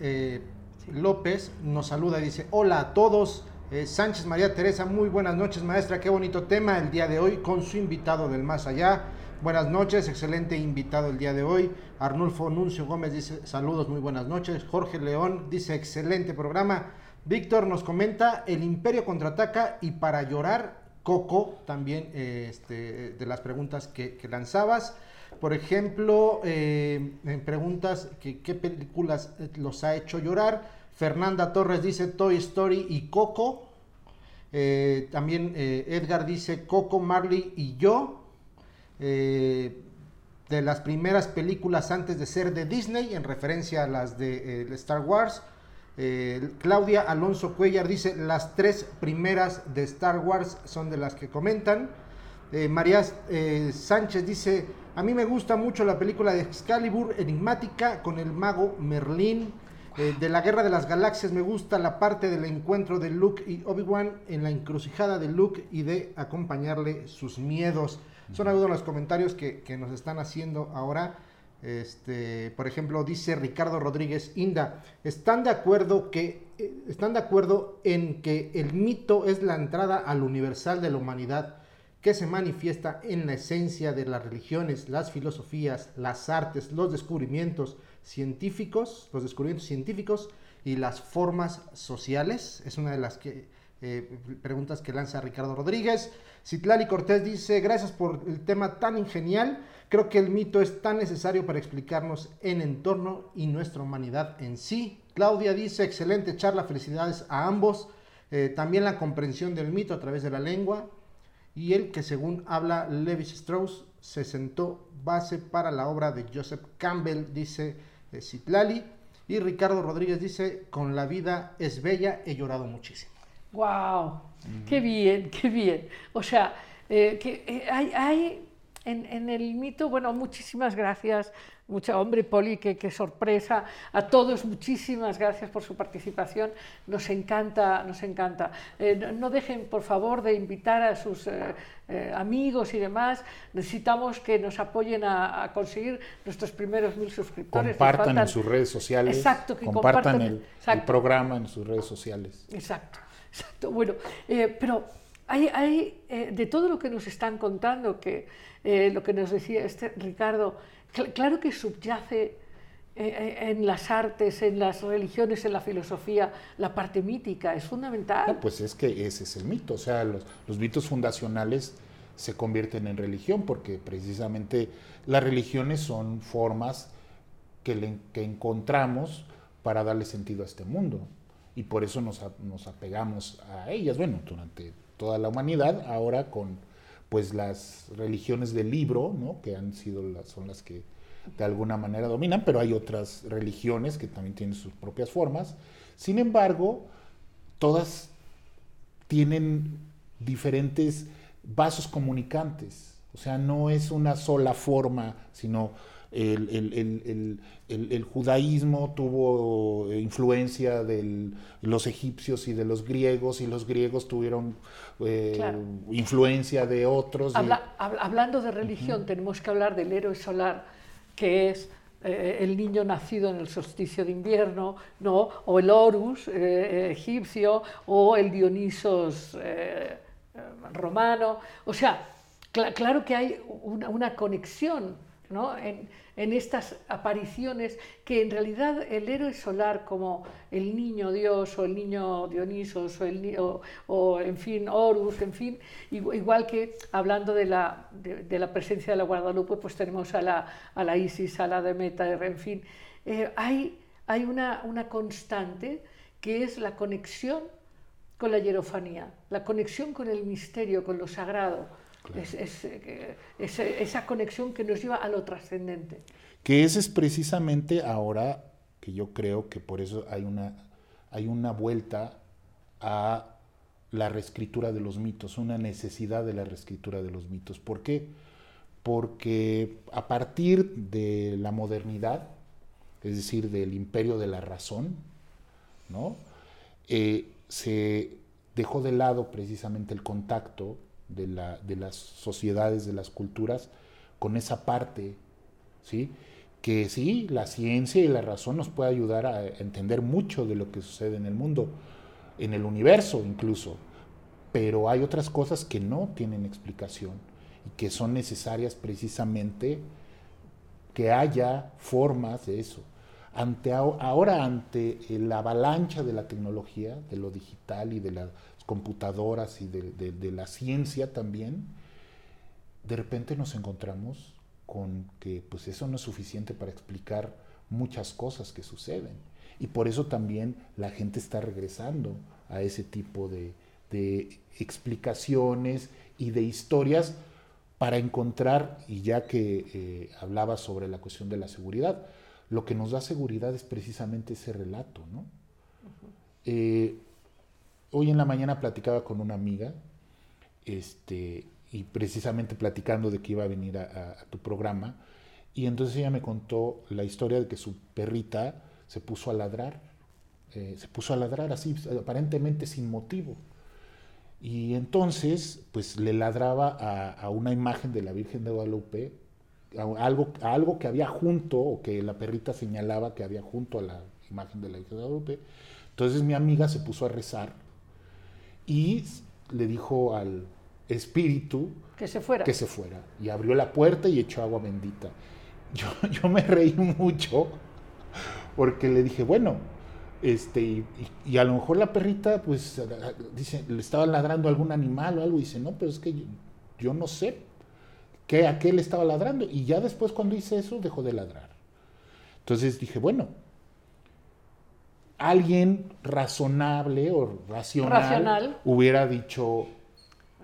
López nos saluda y dice, hola a todos. Sánchez María Teresa, muy buenas noches maestra, qué bonito tema el día de hoy con su invitado del más allá. Buenas noches, excelente invitado el día de hoy. Arnulfo Nuncio Gómez dice saludos, muy buenas noches. Jorge León dice excelente programa. Víctor nos comenta el Imperio contraataca y para llorar Coco también eh, este, de las preguntas que, lanzabas. Por ejemplo, eh, en preguntas qué películas eh, los ha hecho llorar. Fernanda Torres dice Toy Story y Coco. También Edgar dice Coco, Marley y yo. De las primeras películas antes de ser de Disney, en referencia a las de Star Wars. Eh, Claudia Alonso Cuellar dice las tres primeras de Star Wars son de las que comentan. Eh, María eh, Sánchez dice, a mí me gusta mucho la película de Excalibur, enigmática, con el mago Merlín. De la Guerra de las Galaxias me gusta la parte del encuentro de Luke y Obi-Wan en la encrucijada de Luke y de acompañarle sus miedos. Son algunos los comentarios que nos están haciendo ahora. Este, por ejemplo, dice Ricardo Rodríguez Inda, ¿están de acuerdo que eh, están de acuerdo en que el mito es la entrada al universal de la humanidad que se manifiesta en la esencia de las religiones, las filosofías, las artes, los descubrimientos científicos, los descubrimientos científicos y las formas sociales? Es una de las que, eh, preguntas que lanza Ricardo Rodríguez. Citlali Cortés dice, gracias por el tema tan genial. Creo que el mito es tan necesario para explicarnos en entorno y nuestra humanidad en sí. Claudia dice, excelente charla, felicidades a ambos. Eh, también la comprensión del mito a través de la lengua y el que según habla Levi Strauss se sentó base para la obra de Joseph Campbell, dice eh, Citlali. Y Ricardo Rodríguez dice, con la vida es bella, he llorado muchísimo. ¡Wow! ¡Qué bien, qué bien! O sea, eh, que eh, hay, hay, en, en el mito, bueno, muchísimas gracias, mucho hombre, Poli, qué, qué sorpresa, a todos muchísimas gracias por su participación, nos encanta, nos encanta. Eh, no, no dejen, por favor, de invitar a sus amigos y demás, necesitamos que nos apoyen a, a conseguir nuestros primeros mil suscriptores. Compartan en sus redes sociales. Exacto, que compartan compartan- el, el exacto. programa en sus redes sociales. Exacto, exacto. Bueno, eh, pero hay, eh, de todo lo que nos están contando, que eh, lo que nos decía este Ricardo, cl- claro que subyace en las artes, en las religiones, en la filosofía, la parte mítica, es fundamental. Pues es que ese es el mito, o sea, los, mitos fundacionales se convierten en religión porque precisamente las religiones son formas que encontramos para darle sentido a este mundo y por eso nos, nos apegamos a ellas, bueno, durante toda la humanidad, ahora con pues las religiones del libro, ¿no? que han sido las, son las que de alguna manera dominan, pero hay otras religiones que también tienen sus propias formas. Sin embargo, todas tienen diferentes vasos comunicantes. O sea, no es una sola forma, sino el, el- el- el- judaísmo tuvo eh, influencia de los egipcios y de los griegos, y los griegos tuvieron eh, Claro. influencia de otros. y- Habla- hab- hablando de religión, tenemos que hablar del héroe solar, que es eh, el niño nacido en el solsticio de invierno, ¿no? o el Horus eh, egipcio, o el Dionisos romano. O sea, cla- claro que hay una, una conexión ¿no? en, en estas apariciones que en realidad el héroe solar como el niño Dios o el niño Dionisos o, el, o, o, en fin Horus, en fin, igu- igual que hablando de la, de, de la presencia de la Guadalupe, pues tenemos a la, a la Isis, a la Demeter, en fin, Eh, hay, hay una, una constante que es la conexión con la hierofanía, la conexión con el misterio, con lo sagrado. Es, es, eh, es- esa conexión que nos lleva a lo trascendente. Que ese es precisamente ahora que yo creo que por eso hay una, hay una vuelta a la reescritura de los mitos, una necesidad de la reescritura de los mitos. ¿Por qué? Porque a partir de la modernidad, es decir, del imperio de la razón, ¿no? Eh, se dejó de lado precisamente el contacto de, la- de las sociedades, de las culturas, con esa parte, ¿sí? Que sí, la ciencia y la razón nos puede ayudar a entender mucho de lo que sucede en el mundo, en el universo incluso, pero hay otras cosas que no tienen explicación y que son necesarias precisamente que haya formas de eso. Ante, ahora, ante la avalancha de la tecnología, de lo digital y de las computadoras y de, de- de la ciencia también, de repente nos encontramos con que pues eso no es suficiente para explicar muchas cosas que suceden. Y por eso también la gente está regresando a ese tipo de, de explicaciones y de historias para encontrar, y ya que eh, hablaba sobre la cuestión de la seguridad, lo que nos da seguridad es precisamente ese relato, ¿no? Eh, hoy en la mañana platicaba con una amiga, este, y precisamente platicando de que iba a venir a, tu programa, y entonces ella me contó la historia de que su perrita se puso a ladrar, eh, se puso a ladrar así, aparentemente sin motivo. Y entonces, pues le ladraba a, a una imagen de la Virgen de Guadalupe, a algo, a algo que había junto, o que la perrita señalaba que había junto a la imagen de la Virgen de Guadalupe. Entonces mi amiga se puso a rezar y le dijo al espíritu Que se fuera. que se fuera. Y abrió la puerta y echó agua bendita. Yo, yo me reí mucho porque le dije, bueno, este, y, a lo mejor la perrita, pues, dice, le estaba ladrando a algún animal o algo. Y dice, no, pero es que yo, yo no sé qué, a qué le estaba ladrando. Y ya después, cuando hice eso, dejó de ladrar. Entonces dije, bueno, alguien razonable o racional, Racional. hubiera dicho.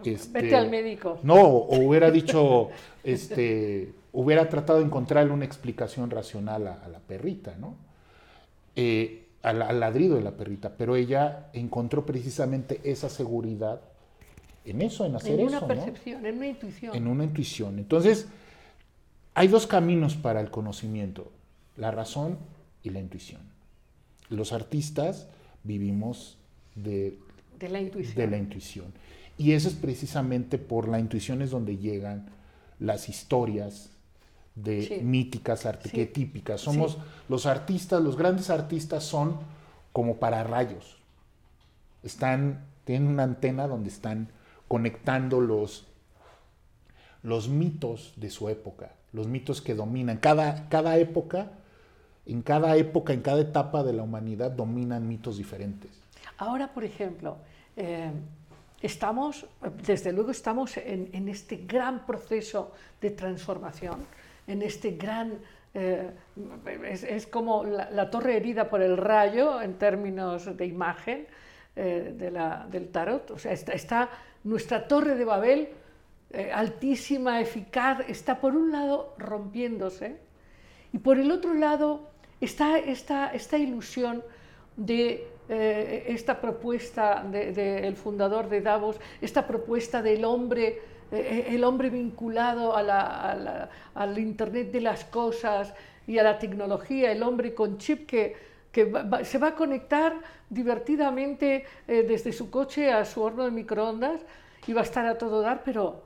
este, Vete al médico. no, o hubiera dicho, este, hubiera tratado de encontrarle una explicación racional a, a la perrita, ¿no? Eh, al, al ladrido de la perrita, pero ella encontró precisamente esa seguridad en eso, en hacer en eso. una ¿no? percepción, en una intuición. En una intuición. Entonces, hay dos caminos para el conocimiento, la razón y la intuición. Los artistas vivimos de, de la intuición. de la intuición. Y eso es precisamente por la intuición es donde llegan las historias de Sí. míticas, Sí. arquetípicas. Somos Sí. los artistas, los grandes artistas son como para rayos. Están, tienen una antena donde están conectando los, los mitos de su época, los mitos que dominan. Cada, cada época, en cada época, en cada etapa de la humanidad dominan mitos diferentes. Ahora, por ejemplo, eh, estamos, desde luego estamos en, en este gran proceso de transformación, en este gran... eh, es, es como la, la torre herida por el rayo en términos de imagen eh, de la- del tarot. O sea, está, está nuestra torre de Babel, eh, altísima, eficaz, está por un lado rompiéndose y por el otro lado está esta, esta ilusión de eh, esta propuesta del fundador de Davos, esta propuesta del hombre, eh, el hombre vinculado al Internet de las cosas y a la tecnología, el hombre con chip que, se va a conectar divertidamente eh, desde su coche a su horno de microondas y va a estar a todo dar, pero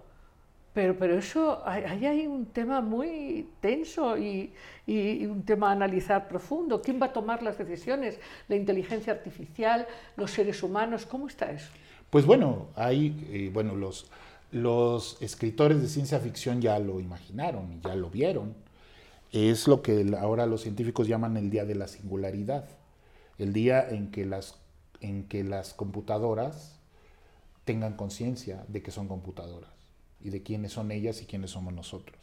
pero, pero eso, ahí hay un tema muy tenso y, y- un tema a analizar profundo. ¿Quién va a tomar las decisiones? ¿La inteligencia artificial? ¿Los seres humanos? ¿Cómo está eso? Pues bueno, hay, eh, bueno, los, los escritores de ciencia ficción ya lo imaginaron y ya lo vieron. Es lo que ahora los científicos llaman el día de la singularidad, el día en que las, en que las computadoras tengan conciencia de que son computadoras y de quiénes son ellas y quiénes somos nosotros.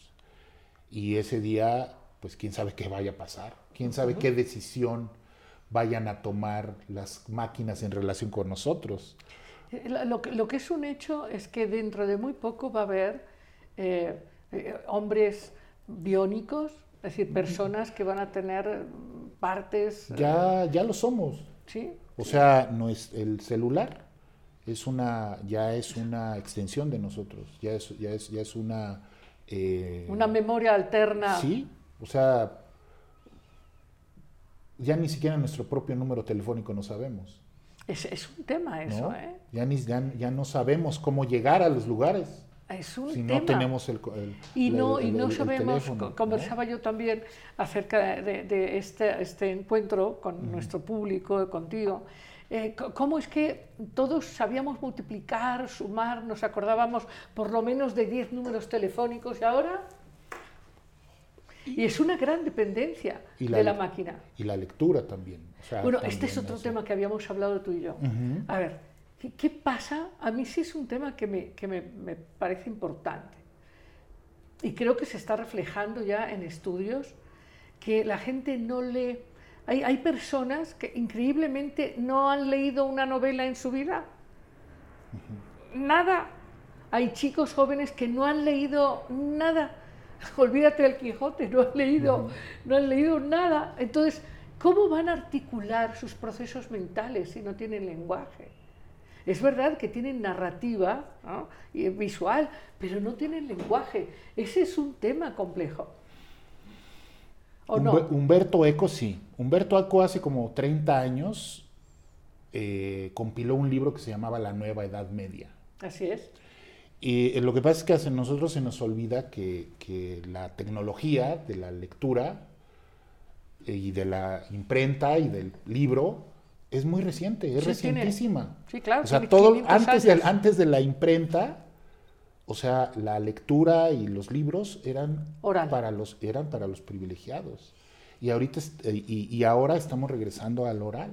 Y ese día, pues quién sabe qué vaya a pasar, quién sabe qué decisión vayan a tomar las máquinas en relación con nosotros. Eh, Lo, que- lo que es un hecho es que dentro de muy poco va a haber eh, eh, hombres biónicos, es decir, personas que van a tener partes. eh, Ya, ya lo somos. ¿sí? O sea, no es el celular es una, ya es una extensión de nosotros, ya es, ya es, ya es una eh, Una memoria alterna. Sí, o sea, ya ni siquiera nuestro propio número telefónico no sabemos. Es, es un tema eso, ¿no? ¿eh? Ya, ni, ya, ya no sabemos cómo llegar a los lugares Es un si tema. no tenemos el, el- Y no, el- y no el- el sabemos, teléfono, co- ¿no? conversaba yo también acerca de, de este, este encuentro con nuestro público, contigo, eh, cómo es que todos sabíamos multiplicar, sumar, nos acordábamos por lo menos de 10 números telefónicos y ahora... Y es una gran dependencia Y de la máquina. Y la lectura también. o sea, Bueno, este es también otro eso. tema que habíamos hablado tú y yo. Ujú. A ver, ¿qué, qué pasa? A mí sí es un tema que, me, que me, me parece importante. Y creo que se está reflejando ya en estudios que la gente no lee. Hay, hay personas que increíblemente no han leído una novela en su vida. Nada. Hay chicos jóvenes que no han leído nada. Olvídate del Quijote, no han leído, no han leído nada. Entonces, ¿cómo van a articular sus procesos mentales si no tienen lenguaje? Es verdad que tienen narrativa ¿no? y visual, pero no tienen lenguaje. Ese es un tema complejo. ¿O no? Humbe- Humberto Eco, sí. Humberto Eco hace como 30 años eh, compiló un libro que se llamaba La Nueva Edad Media. Así es. Y eh, lo que pasa es que a nosotros se nos olvida que, que la tecnología de la lectura eh, y de la imprenta y del libro es muy reciente, es Sí, tiene- recientísima. sí, claro, O sea, todo 500 antes de, antes de la imprenta, o sea, la lectura y los libros eran Oral. para los eran para los privilegiados. Y ahorita eh, y, y ahora estamos regresando al oral.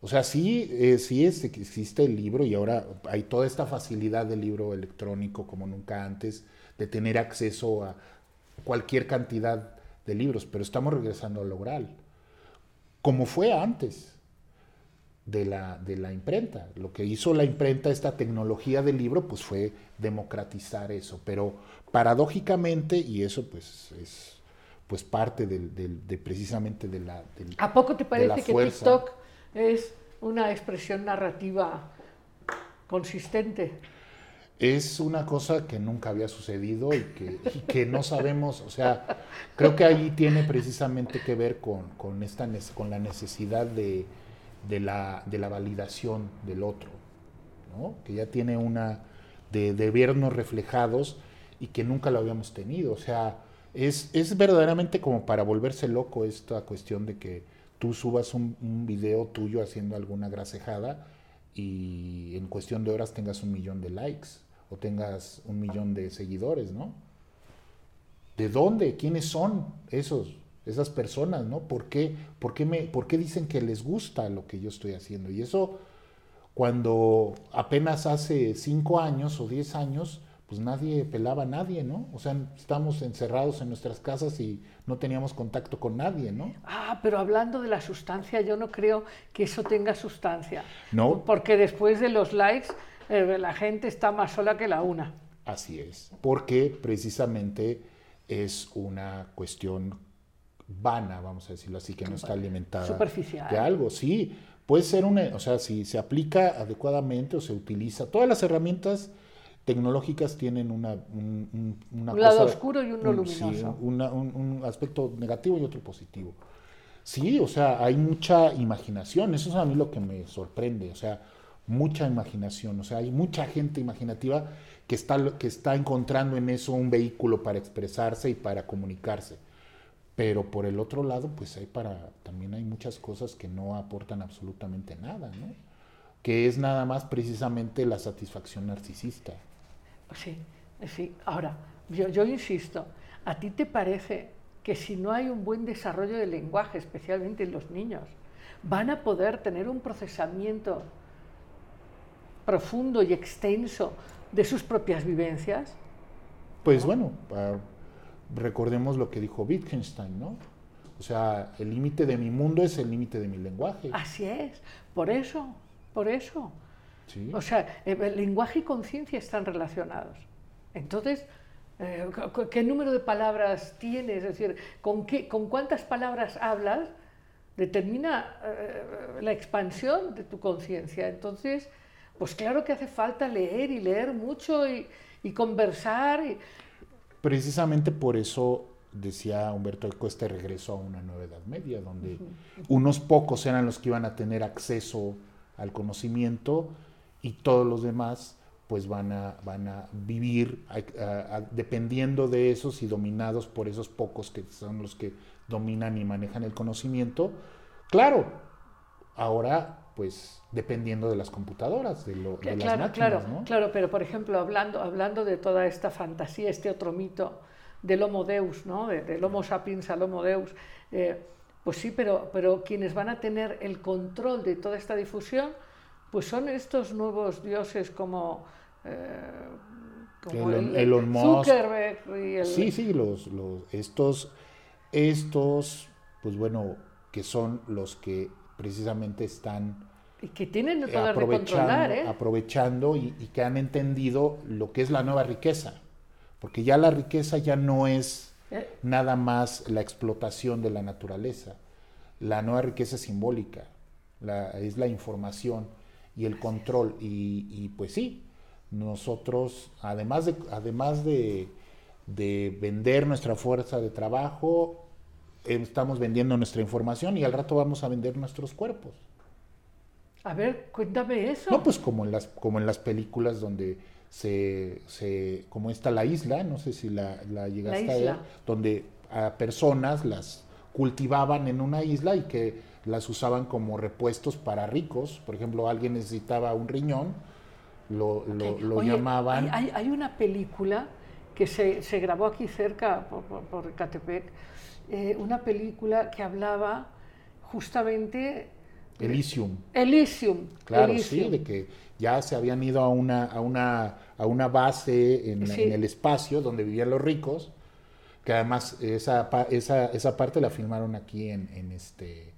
O sea, sí, eh, sí es, existe el libro y ahora hay toda esta facilidad del libro electrónico como nunca antes, de tener acceso a cualquier cantidad de libros, pero estamos regresando al oral, como fue antes de la, de la imprenta. Lo que hizo la imprenta, esta tecnología del libro, pues fue democratizar eso, pero paradójicamente, y eso pues es pues parte del- del- de precisamente de la... del- ¿A poco te parece que. TikTok es una expresión narrativa consistente. Es una cosa que nunca había sucedido y que, y que no sabemos, o sea, creo que ahí tiene precisamente que ver con, con esta, con la necesidad de, de la, de la validación del otro, ¿no? que ya tiene una, de, de vernos reflejados y que nunca lo habíamos tenido, o sea, es, es verdaderamente como para volverse loco esta cuestión de que tú subas un, un video tuyo haciendo alguna grasejada y en cuestión de horas tengas un millón de likes o tengas un millón de seguidores, ¿no? ¿De dónde? ¿Quiénes son esos, esas personas, ¿no? ¿Por qué, por, qué me, ¿Por qué dicen que les gusta lo que yo estoy haciendo? Y eso, cuando apenas hace cinco años o diez años, pues nadie pelaba a nadie, ¿no? O sea, estamos encerrados en nuestras casas y no teníamos contacto con nadie, ¿no? Ah, pero hablando de la sustancia, yo no creo que eso tenga sustancia. No. Porque después de los likes, eh, la gente está más sola que la una. Así es, porque precisamente es una cuestión vana, vamos a decirlo así, que no está alimentada Superficial. de algo. Sí, puede ser una, o sea, si se aplica adecuadamente o se utiliza, todas las herramientas tecnológicas tienen una, un, un- una Un lado cosa- oscuro y uno sí, luminoso. una- un, un aspecto negativo y otro positivo. Sí, o sea, hay mucha imaginación, eso es a mí lo que me sorprende, o sea, mucha imaginación, o sea, hay mucha gente imaginativa que está, que está encontrando en eso un vehículo para expresarse y para comunicarse. Pero por el otro lado, pues hay para, también hay muchas cosas que no aportan absolutamente nada, ¿no? Que es nada más precisamente la satisfacción narcisista. Sí, sí. Ahora, yo, yo insisto, ¿a ti te parece que si no hay un buen desarrollo del lenguaje, especialmente en los niños, van a poder tener un procesamiento profundo y extenso de sus propias vivencias? Pues bueno, ah, recordemos lo que dijo Wittgenstein, ¿no? O sea, el límite de mi mundo es el límite de mi lenguaje. Así es, por eso, por eso. ¿sí? O sea, eh, el lenguaje y conciencia están relacionados. Entonces, eh, ¿qué número de palabras tienes? Es decir, ¿con, qué, con cuántas palabras hablas? Determina eh, la expansión de tu conciencia. Entonces, pues claro que hace falta leer y leer mucho y, y conversar. y- Precisamente por eso decía Humberto Eco este regreso a una nueva edad media, donde unos pocos eran los que iban a tener acceso al conocimiento y todos los demás pues van a, van a vivir a- a- a- dependiendo de esos y dominados por esos pocos que son los que dominan y manejan el conocimiento. Claro, ahora pues dependiendo de las computadoras, de, lo, de las máquinas, claro, ¿no? claro, pero por ejemplo, hablando, hablando de toda esta fantasía, este otro mito del Homo Deus, ¿no? De- del Homo sapiens al Homo Deus, eh, pues sí, pero, pero quienes van a tener el control de toda esta difusión, pues son estos nuevos dioses como, eh, como el. Zuckerberg y el... Sí, sí, los, los, estos, estos, pues bueno, que son los que precisamente están y que tienen el poder de controlar, ¿eh? aprovechando y, y que han entendido lo que es la nueva riqueza. Porque ya la riqueza ya no es Eh, nada más la explotación de la naturaleza. La nueva riqueza es simbólica, la- es la información y el control. Y, y, pues sí, nosotros, además de, además de, de vender nuestra fuerza de trabajo, estamos vendiendo nuestra información y al rato vamos a vender nuestros cuerpos. A ver, cuéntame eso. No, pues como en las, como en las películas donde se, se como está la isla, no sé si la, la llegaste a ver, donde a personas las cultivaban en una isla y que las usaban como repuestos para ricos. Por ejemplo, alguien necesitaba un riñón, lo, lo, Ok. lo Oye, llamaban. Hay, hay- una película que se, se grabó aquí cerca, por, por, por Ecatepec, eh, una película que hablaba justamente Elysium. Elysium. Claro, Elysium. sí, de que ya se habían ido a una, a una, a una base en, Sí. en el espacio donde vivían los ricos, que además esa, esa, esa parte la filmaron aquí en, en este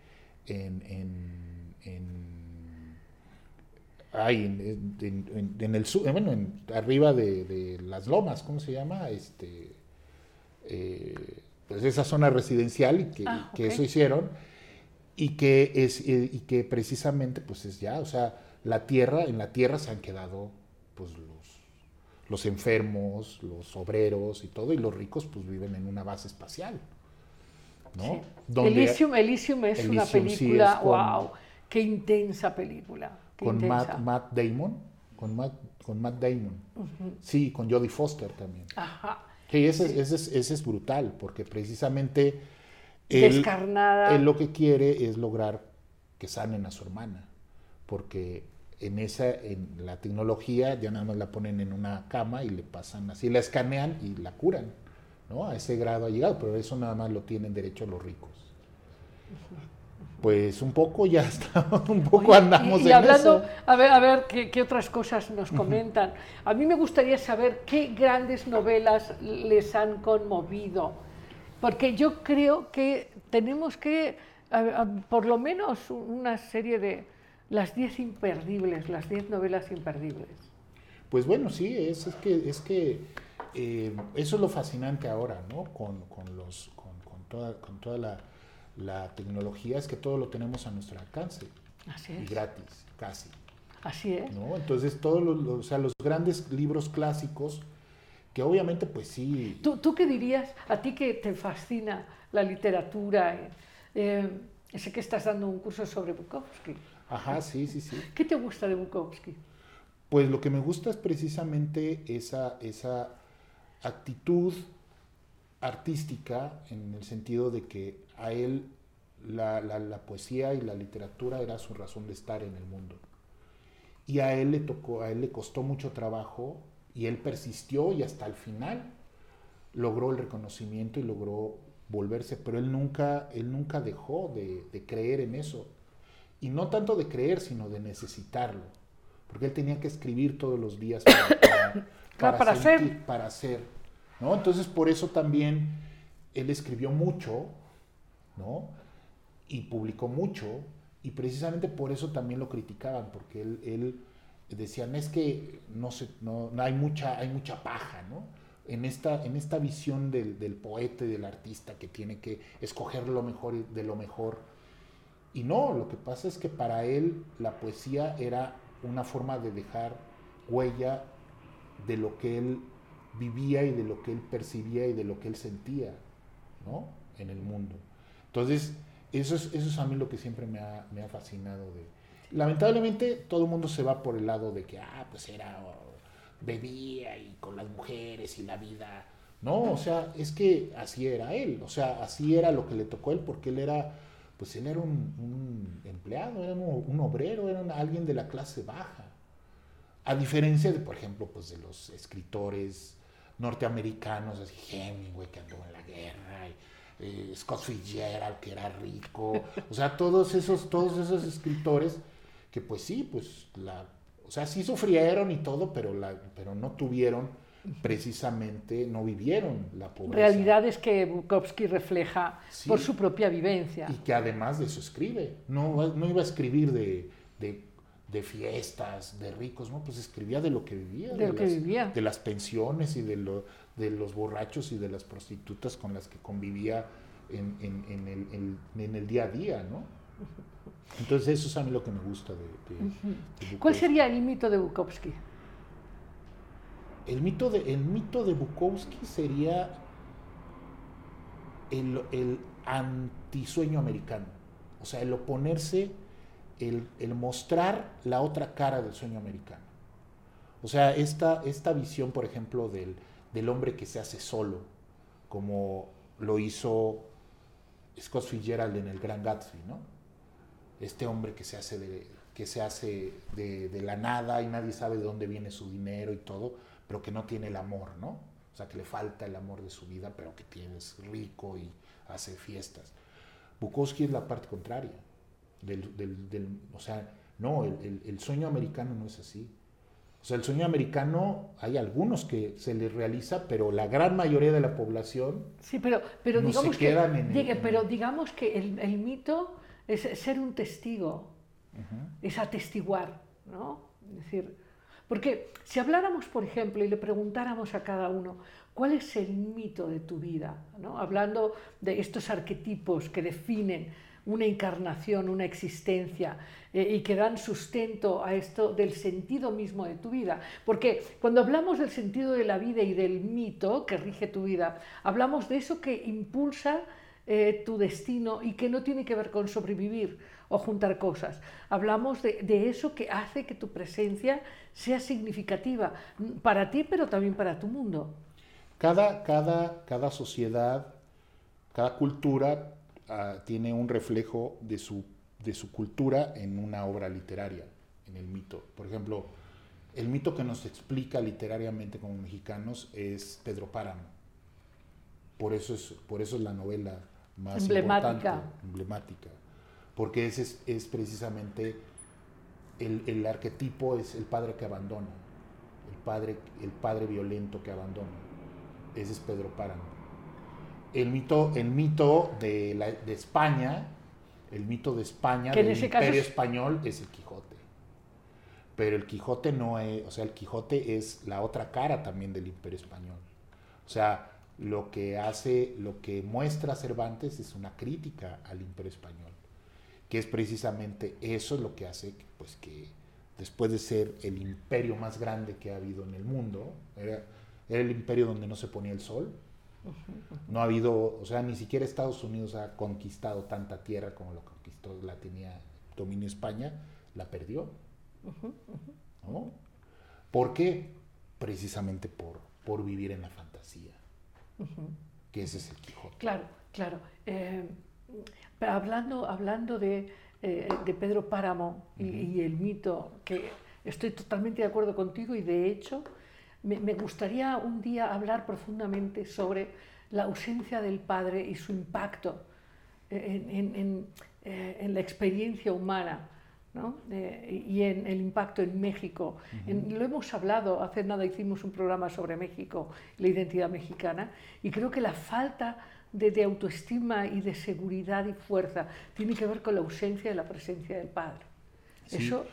en, en, en- ay, en, el sur, bueno, en- arriba de, de las lomas, ¿cómo se llama? Este eh, pues esa zona residencial y que, Ah, que eso hicieron y que es eh, y que precisamente pues es ya o sea la tierra, en la tierra se han quedado pues los, los enfermos, los obreros y todo, y los ricos pues viven en una base espacial. ¿no? Sí. Donde- Elysium, Elysium es una sí, película, es con- wow, qué intensa película. qué con intensa. Matt, Matt Damon, con Matt, con Matt Damon. Sí, con Jodie Foster también. Ajá. Sí, ese, ese es, ese es brutal, porque precisamente él, Descarnada. él lo que quiere es lograr que sanen a su hermana, porque en esa, en la tecnología ya nada más la ponen en una cama y le pasan así, la escanean y la curan, ¿no? A ese grado ha llegado, pero eso nada más lo tienen derecho los ricos. Pues un poco ya está, un poco Oye, andamos y, y en hablando, eso. a ver, a ver ¿qué, qué otras cosas nos comentan. A mí me gustaría saber qué grandes novelas les han conmovido, porque yo creo que tenemos que, a- a- por lo menos una serie de las 10 imperdibles, las 10 novelas imperdibles. Pues bueno, sí, es, es que, es que eh, eso es lo fascinante ahora, ¿no? Con, con los, con, con toda, con toda la, la tecnología, es que todo lo tenemos a nuestro alcance Así y es. gratis, casi, Así es. ¿no? Entonces, todos los, los- o sea, los grandes libros clásicos, que obviamente, pues sí, ¿Tú, ¿Tú qué dirías, a ti que te fascina la literatura? eh, eh, sé que estás dando un curso sobre Bukowski. ajá, sí, sí, sí. ¿Qué te gusta de Bukowski? Pues lo que me gusta es precisamente esa, esa actitud artística en el sentido de que a él la, la- la poesía y la literatura era su razón de estar en el mundo. Y a él le tocó, a él le costó mucho trabajo y él persistió y hasta el final logró el reconocimiento y logró volverse, pero él nunca, él nunca dejó de, de creer en eso. Y no tanto de creer, sino de necesitarlo. Porque él tenía que escribir todos los días para, para sentir, ser. para hacer. ¿no? Entonces, por eso también él escribió mucho, ¿no? Y publicó mucho, y precisamente por eso también lo criticaban, porque él, él decían, es que no, hay, mucha, hay mucha paja, ¿no? En esta, en esta visión del, poeta y del artista que tiene que escoger lo mejor de lo mejor. Y no, lo que pasa es que para él la poesía era una forma de dejar huella de lo que él vivía y de lo que él percibía y de lo que él sentía, ¿no? En el mundo. Entonces, eso es, eso es a mí lo que siempre me ha, me ha fascinado. Lamentablemente, todo el mundo se va por el lado de que, ah, pues era, oh, bebía y con las mujeres y la vida. No, o sea, es que así era él, o sea, así era lo que le tocó a él, porque él era, pues él era un, empleado, era un, obrero, era alguien de la clase baja. A diferencia de, por ejemplo, pues de los escritores norteamericanos, así Hemingway que anduvo en la guerra, eh, Scott Fitzgerald que era rico, o sea, todos esos, todos esos escritores que pues sí, pues la, o sea, sí sufrieron y todo, pero la, pero no tuvieron precisamente, no vivieron la pobreza. Realidades que Bukowski refleja Sí. por su propia vivencia. Y que además de eso escribe. No, no iba a escribir de, de, de fiestas, de ricos, no, pues escribía de lo que vivía. De lo que las, vivía. De las pensiones y de, lo, de los borrachos y de las prostitutas con las que convivía en, en- en el, en- en el día a día, ¿no? Entonces eso es a mí lo que me gusta de, de- de ¿Cuál sería el mito de Bukowski? El mito de, el mito de Bukowski sería el, el antisueño americano. O sea, el oponerse, el, el mostrar la otra cara del sueño americano. O sea, esta, esta visión, por ejemplo, del, del hombre que se hace solo, como lo hizo Scott Fitzgerald en El Gran Gatsby, ¿no? Este hombre que se hace de, que se hace de, de la nada y nadie sabe de dónde viene su dinero y todo, pero que no tiene el amor, ¿no? O sea, que le falta el amor de su vida, pero que tiene, es rico y hace fiestas. Bukowski es la parte contraria. Del, del- del- o sea, no, el, el- el sueño americano no es así. O sea, el sueño americano hay algunos que se les realiza, pero la gran mayoría de la población Sí, pero, pero No se digamos que, quedan en el- diga- en pero digamos que el, el mito es ser un testigo, es atestiguar, ¿no? Es decir, porque si habláramos, por ejemplo, y le preguntáramos a cada uno, ¿cuál es el mito de tu vida? ¿no? Hablando de estos arquetipos que definen una encarnación, una existencia eh, y que dan sustento a esto del sentido mismo de tu vida. Porque cuando hablamos del sentido de la vida y del mito que rige tu vida, hablamos de eso que impulsa eh, tu destino y que no tiene que ver con sobrevivir o juntar cosas. Hablamos de, eso que hace que tu presencia sea significativa para ti, pero también para tu mundo. Cada, cada, cada sociedad, cada cultura uh, tiene un reflejo de su, de su cultura en una obra literaria, en el mito. Por ejemplo, el mito que nos explica literariamente como mexicanos es Pedro Páramo. Por eso es, por eso es la novela más emblemática. emblemática. Porque ese es, es precisamente el, el, arquetipo, es el padre que abandona, el padre, el padre violento que abandona. Ese es Pedro Páramo. El mito, el mito de, la, de España, el mito de España, del imperio es- español, es el Quijote. Pero el Quijote no es, o sea, el Quijote es la otra cara también del imperio español. O sea, lo que hace, lo que muestra Cervantes es una crítica al imperio español, que es precisamente eso lo que hace que, pues, que después de ser el imperio más grande que ha habido en el mundo, era, era el imperio donde no se ponía el sol, no ha habido, o sea, ni siquiera Estados Unidos ha conquistado tanta tierra como lo conquistó, la tenía dominio España, la perdió. ¿no? ¿Por qué? Precisamente por, por vivir en la fantasía, que ese es el Quijote. Claro, claro. Eh, pero hablando, hablando de, eh, de Pedro Páramo y, y el mito, que estoy totalmente de acuerdo contigo y de hecho me, me gustaría un día hablar profundamente sobre la ausencia del padre y su impacto en, en- en, eh, en la experiencia humana. ¿No? Y en el impacto en México. En- lo hemos hablado, hace nada hicimos un programa sobre México, la identidad mexicana, y creo que la falta de, de autoestima y de seguridad y fuerza tiene que ver con la ausencia de la presencia del padre. Sí. Eso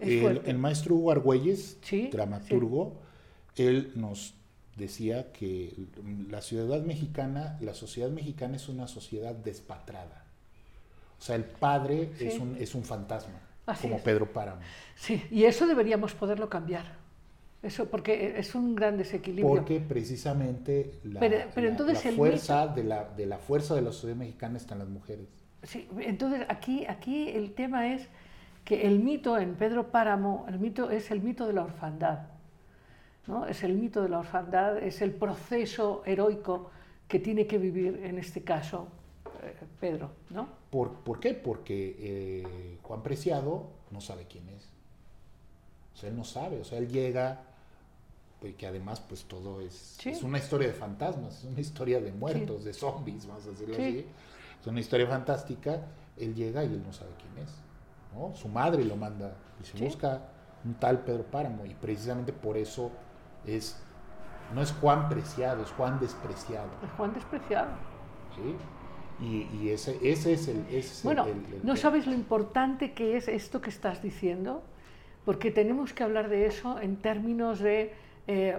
es El, fuerte. el maestro Hugo Argüelles, Sí, dramaturgo, él nos decía que la ciudad mexicana, la sociedad mexicana es una sociedad despatrada. O sea, el padre Sí. es, un, es un fantasma, Así como es. Pedro Páramo. Sí, y eso deberíamos poderlo cambiar. Eso, porque es un gran desequilibrio. Porque precisamente la, Pero- pero la- entonces la el fuerza de la, de la fuerza de la sociedad mexicana está en las mujeres. Sí, entonces aquí, aquí el tema es que el mito en Pedro Páramo, el mito es el mito de la orfandad. ¿no? Es el mito de la orfandad, es el proceso heroico que tiene que vivir en este caso Pedro. ¿no? ¿Por, por qué? Porque eh, Juan Preciado no sabe quién es. O sea, él no sabe. O sea, él llega, pues, que además pues todo es, Sí. es una historia de fantasmas, es una historia de muertos, de zombies, vamos a decirlo Sí. así. Es una historia fantástica. Él llega y él no sabe quién es. ¿no? Su madre lo manda y se busca un tal Pedro Páramo. Y precisamente por eso es, no es Juan Preciado, es Juan despreciado. Es Juan despreciado. ¿sí? Y, y ese, ese es el... ese es el- Bueno, el- el- no sabes lo importante que es esto que estás diciendo, porque tenemos que hablar de eso en términos de eh,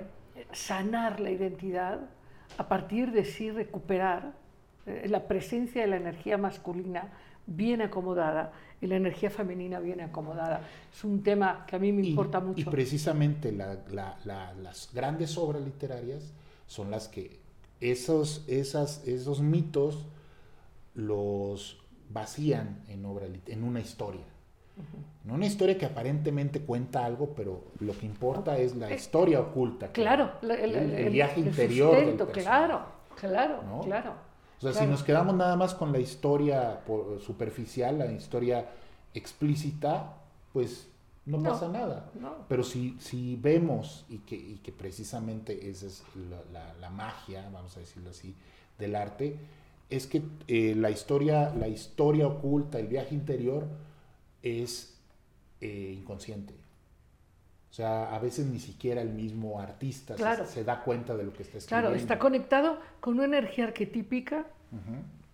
sanar la identidad, a partir de sí recuperar eh, la presencia de la energía masculina bien acomodada y la energía femenina bien acomodada. Es un tema que a mí me Y- importa Y mucho. precisamente la- la- la- las grandes obras literarias son las que esos, esas, esos mitos los vacían en, obra, en una historia. No una historia que aparentemente cuenta algo, pero lo que importa es la historia oculta. Claro, la- el, el- el el- viaje el interior sustento, claro, claro, ¿no? claro. O sea, si nos quedamos nada más con la historia superficial, la historia explícita, pues no, No, pasa nada. no. Pero si, si vemos, y que, y que precisamente esa es la, la- la magia, vamos a decirlo así, del arte, es que eh, la, historia, la historia oculta, el viaje interior, es eh, inconsciente. O sea, a veces ni siquiera el mismo artista se- Claro. se, da cuenta de lo que está escribiendo. Claro, está conectado con una energía arquetípica,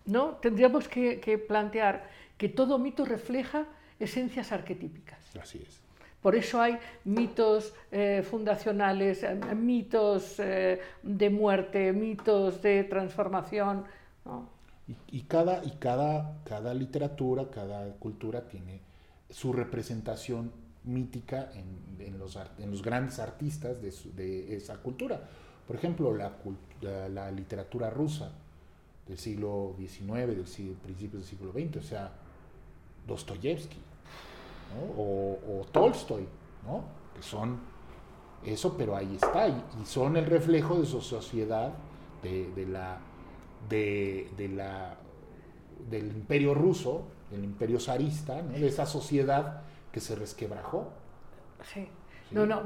¿no? Tendríamos que, que plantear que todo mito refleja esencias arquetípicas. Así es. Por eso hay mitos eh, fundacionales, mitos de muerte, mitos de transformación. ¿No? Y, y cada, y cada, cada literatura, cada cultura tiene su representación mítica en, en los, en los grandes artistas de, su, de esa cultura. Por ejemplo, la, la, la, literatura rusa del siglo XIX, del siglo, principios del siglo XX, o sea, Dostoyevsky ¿no? o, o, Tolstoy, ¿no? que son eso, pero ahí está, y, y son el reflejo de su sociedad, de, de la, de, de, la, del imperio ruso, del imperio zarista, ¿no? de esa sociedad que se resquebrajó. Sí. sí. No, no,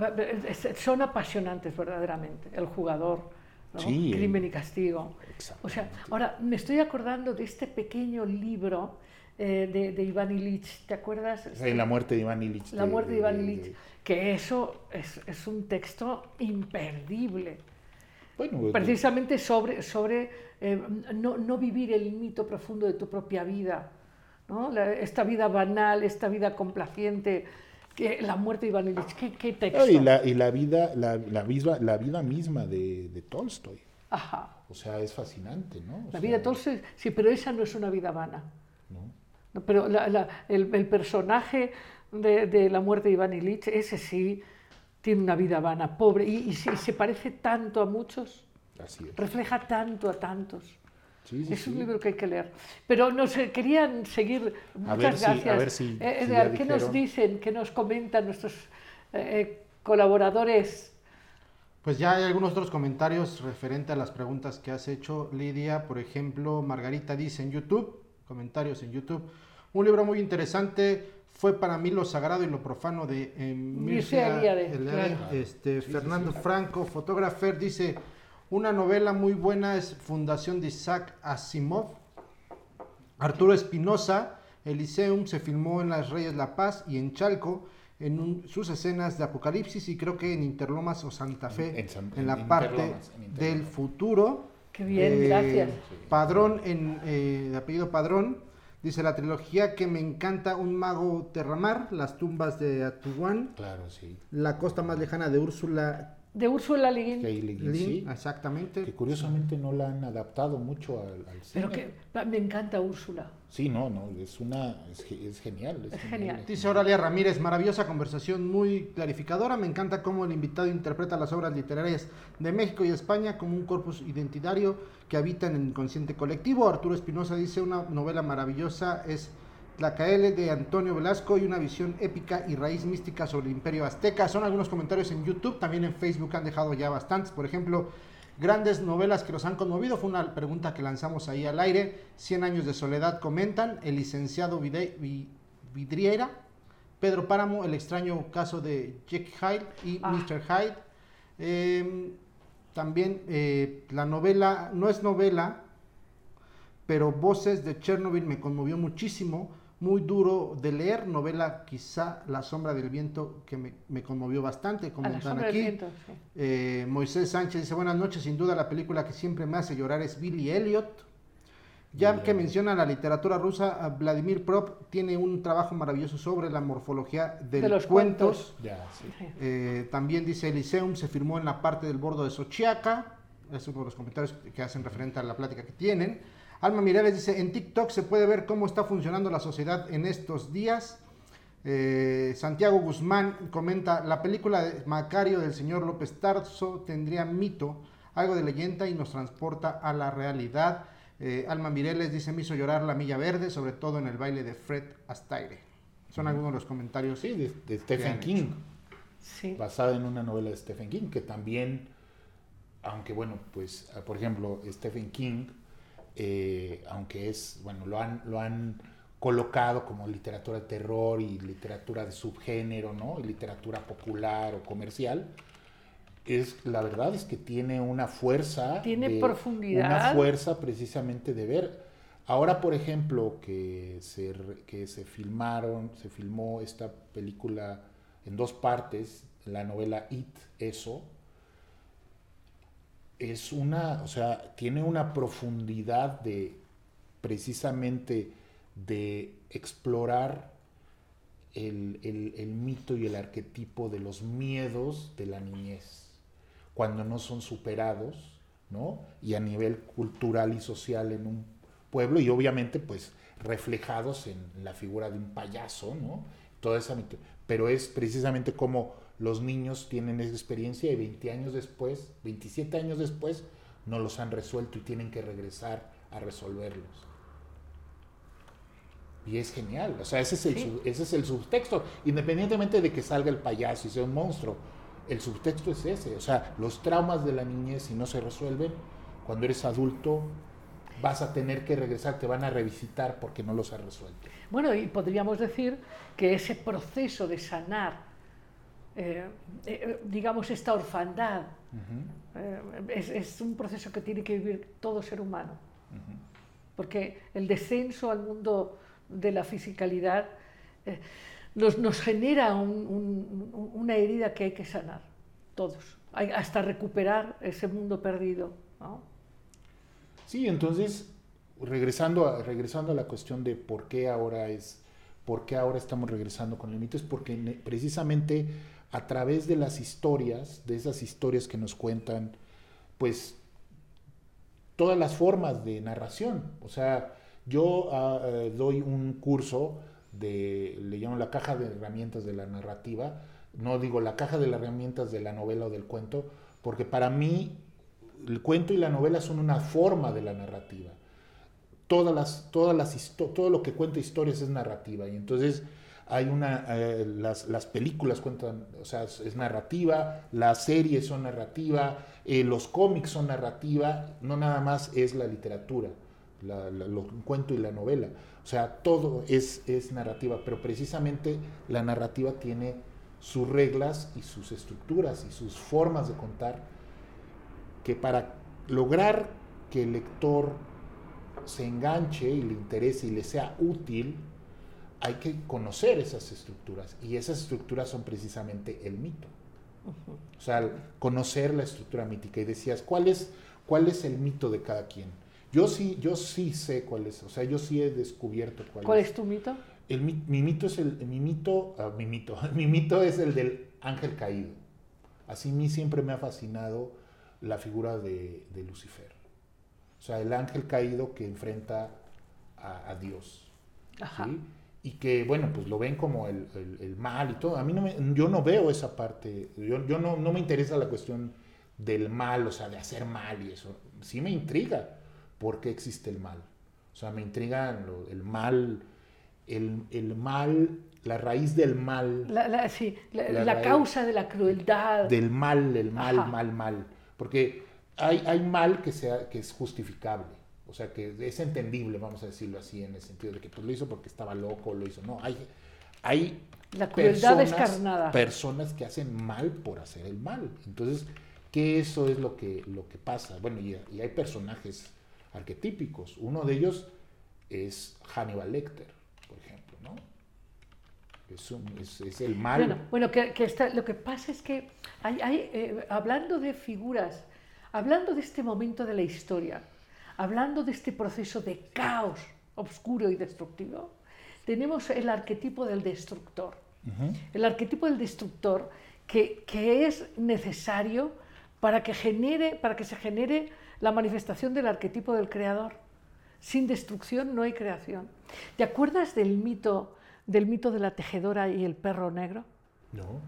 son apasionantes verdaderamente, el jugador, ¿no? sí, Crimen y Castigo. O sea, ahora me estoy acordando de este pequeño libro eh, de, de, Iván Ilich, ¿te acuerdas? Sí, la muerte de Iván Ilich. La muerte de, de Iván Ilich, que eso es, es, un texto imperdible. Bueno, Precisamente sobre, sobre eh, no, no, vivir el mito profundo de tu propia vida, ¿no? La, esta vida banal, esta vida complaciente, que, la muerte de Iván Ilich, ¿qué, qué texto? Y la, y la, vida, la, la, misma, la vida misma de, de Tolstoy. Ajá. O sea, es fascinante, ¿no? O la sea, vida de Tolstoy, sí, pero esa no es una vida vana. No. Pero la, la, el, el, personaje de, de, la muerte de Iván Ilich, ese sí tiene una vida vana, pobre, y, y, se, y se, parece tanto a muchos, Así es. refleja tanto a tantos. Sí, sí, es un sí. libro que hay que leer. Pero nos eh, querían seguir. A Muchas ver gracias. Si, a ver si, eh, si ¿qué nos dicen, qué nos comentan nuestros eh, colaboradores? Pues ya hay algunos otros comentarios referente a las preguntas que has hecho, Lidia. Por ejemplo, Margarita dice en YouTube, comentarios en YouTube, un libro muy interesante fue para mí lo sagrado y lo profano de eh, Mircea Eliade. Eliade. Claro. Este, sí, Fernando sí, sí. Franco, fotógrafo, dice, una novela muy buena es Fundación de Isaac Asimov. Arturo Espinosa, Elyseum se filmó en Las Reyes La Paz y en Chalco en un, sus escenas de Apocalipsis y creo que en Interlomas o Santa Fe, en, en, en la en parte del futuro. Qué bien, eh, gracias. Padrón, en, eh, de apellido Padrón, dice la trilogía que me encanta Un mago terramar, Las tumbas de Atuán, claro, sí. La costa más lejana de Úrsula de Úrsula Le Guin. Sí, exactamente. Que curiosamente no la han adaptado mucho al, al cine. Pero que me encanta Úrsula. Sí, no, no, es una, es, es genial. Es, es genial. genial. Dice Oralia Ramírez, maravillosa conversación, muy clarificadora. Me encanta cómo el invitado interpreta las obras literarias de México y España como un corpus identitario que habita en el inconsciente colectivo. Arturo Espinosa dice, una novela maravillosa es la KL de Antonio Velasco y una visión épica y raíz mística sobre el imperio azteca. Son algunos comentarios en YouTube, también en Facebook han dejado ya bastantes. Por ejemplo, grandes novelas que los han conmovido. Fue una pregunta que lanzamos ahí al aire. Cien años de soledad comentan. El licenciado Vidriera. Pedro Páramo, El extraño caso de Jack Hyde y ah. Mr. Hyde. Eh, también eh, la novela, no es novela, pero Voces de Chernobyl me conmovió muchísimo muy duro de leer, novela quizá La sombra del viento que me, me conmovió bastante, comentan aquí. Viento, sí. eh, Moisés Sánchez dice, buenas noches, sin duda la película que siempre me hace llorar es Billy Elliot. Ya Billy que menciona la literatura rusa, Vladimir Prop tiene un trabajo maravilloso sobre la morfología de, de los cuentos. cuentos. Ya, sí. eh, también dice Elyseum se firmó en la parte del bordo de Sochiaca. Es uno de los comentarios que hacen referente a la plática que tienen. Alma Mireles dice, en TikTok se puede ver cómo está funcionando la sociedad en estos días. Eh, Santiago Guzmán comenta, la película de Macario del señor López Tarso tendría mito, algo de leyenda y nos transporta a la realidad. Eh, Alma Mireles dice, me hizo llorar la milla verde, sobre todo en el baile de Fred Astaire. Son algunos de los comentarios. Sí, de, de Stephen King. Sí. Basada en una novela de Stephen King, que también, aunque bueno, pues, por ejemplo, Stephen King eh, aunque es, bueno, lo han, lo han colocado como literatura de terror y literatura de subgénero, ¿no? Y literatura popular o comercial. Es, la verdad es que tiene una fuerza. Tiene de, profundidad. Una fuerza precisamente de ver. Ahora, por ejemplo, que se, que se filmaron, se filmó esta película en dos partes, la novela It, Eso, es una, o sea, tiene una profundidad de precisamente de explorar el, el, mito y el arquetipo de los miedos de la niñez, cuando no son superados, ¿no? Y a nivel cultural y social en un pueblo y obviamente pues reflejados en la figura de un payaso, ¿no? Toda esa pero es precisamente como los niños tienen esa experiencia y 20 años después, 27 años después, no los han resuelto y tienen que regresar a resolverlos. Y es genial, o sea, ese es, el, Sí. sub- ese es el subtexto, independientemente de que salga el payaso y sea un monstruo, el subtexto es ese, o sea, los traumas de la niñez si no se resuelven, cuando eres adulto vas a tener que regresar, te van a revisitar porque no los has resuelto. Bueno, y podríamos decir que ese proceso de sanar, eh, eh, digamos, esta orfandad, eh, es, es un proceso que tiene que vivir todo ser humano. Porque el descenso al mundo de la fisicalidad eh, nos, nos genera un- un- un- una herida que hay que sanar, todos, Hay- hasta recuperar ese mundo perdido. ¿no? Sí, entonces, regresando a, regresando a la cuestión de por qué ahora es, por qué ahora estamos regresando con el mito, es porque precisamente a través de las historias, de esas historias que nos cuentan, pues, todas las formas de narración. O sea, yo ah, eh, doy un curso de, le llamo la caja de herramientas de la narrativa, no digo la caja de las herramientas de la novela o del cuento, porque para mí el cuento y la novela son una forma de la narrativa. Todas las, todas las todo lo que cuenta historias es narrativa. Y entonces hay una, eh, las, las películas cuentan, o sea, es, narrativa, las series son narrativa, eh, los cómics son narrativa, no nada más es la literatura, la, la- cuento y la novela. O sea, todo es, es narrativa, pero precisamente la narrativa tiene sus reglas y sus estructuras y sus formas de contar que para lograr que el lector se enganche y le interese y le sea útil, hay que conocer esas estructuras. Y esas estructuras son precisamente el mito. O sea, conocer la estructura mítica. Y decías, ¿cuál es, cuál es el mito de cada quien? Yo sí, yo sí sé cuál es. O sea, yo sí he descubierto cuál, ¿Cuál es tu mito? el, mi, mi mito es el, mi mito, ah, mi mito, mi mito es el del ángel caído. Así a mí siempre me ha fascinado la figura de, de Lucifer. O sea, el ángel caído que enfrenta a, a Dios. Ajá. ¿sí? Y que, bueno, pues lo ven como el, el- el mal y todo. A mí no me, yo no veo esa parte. Yo, yo no, no me interesa la cuestión del mal, o sea, de hacer mal y eso. Sí me intriga por qué existe el mal. O sea, me intriga lo- el mal, el, el mal, la raíz del mal. La, la- sí, la, La causa de la crueldad. del mal, el mal, Ajá. mal, mal. Porque hay, hay mal que, sea, que es justificable, o sea, que es entendible, vamos a decirlo así, en el sentido de que pues, lo hizo porque estaba loco, lo hizo. No, hay, hay La crueldad personas, descarnada. personas que hacen mal por hacer el mal. Entonces, que eso es lo que, lo que pasa. Bueno, y, y hay personajes arquetípicos. Uno de ellos es Hannibal Lecter, por ejemplo, ¿no? Es, un- es- es el mal. Bueno, bueno, que, que está- lo que pasa es que hay, hay, eh, hablando de figuras, hablando de este momento de la historia, hablando de este proceso de caos oscuro y destructivo, tenemos el arquetipo del destructor. El arquetipo del destructor que, que es necesario para que, genere, para que se genere la manifestación del arquetipo del creador. Sin destrucción no hay creación. ¿Te acuerdas del mito, del mito de la tejedora y el perro negro? No.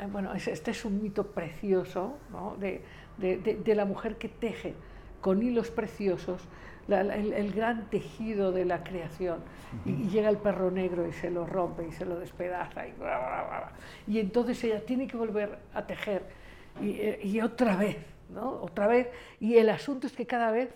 Eh, Bueno, es- este es un mito precioso ¿no? de, de- de- de la mujer que teje con hilos preciosos el, gran tejido de la creación. y, llega el perro negro y se lo rompe y se lo despedaza. Y, bla, bla, bla, y entonces ella tiene que volver a tejer. Y, eh, y otra vez, ¿no? Otra vez. Y el asunto es que cada vez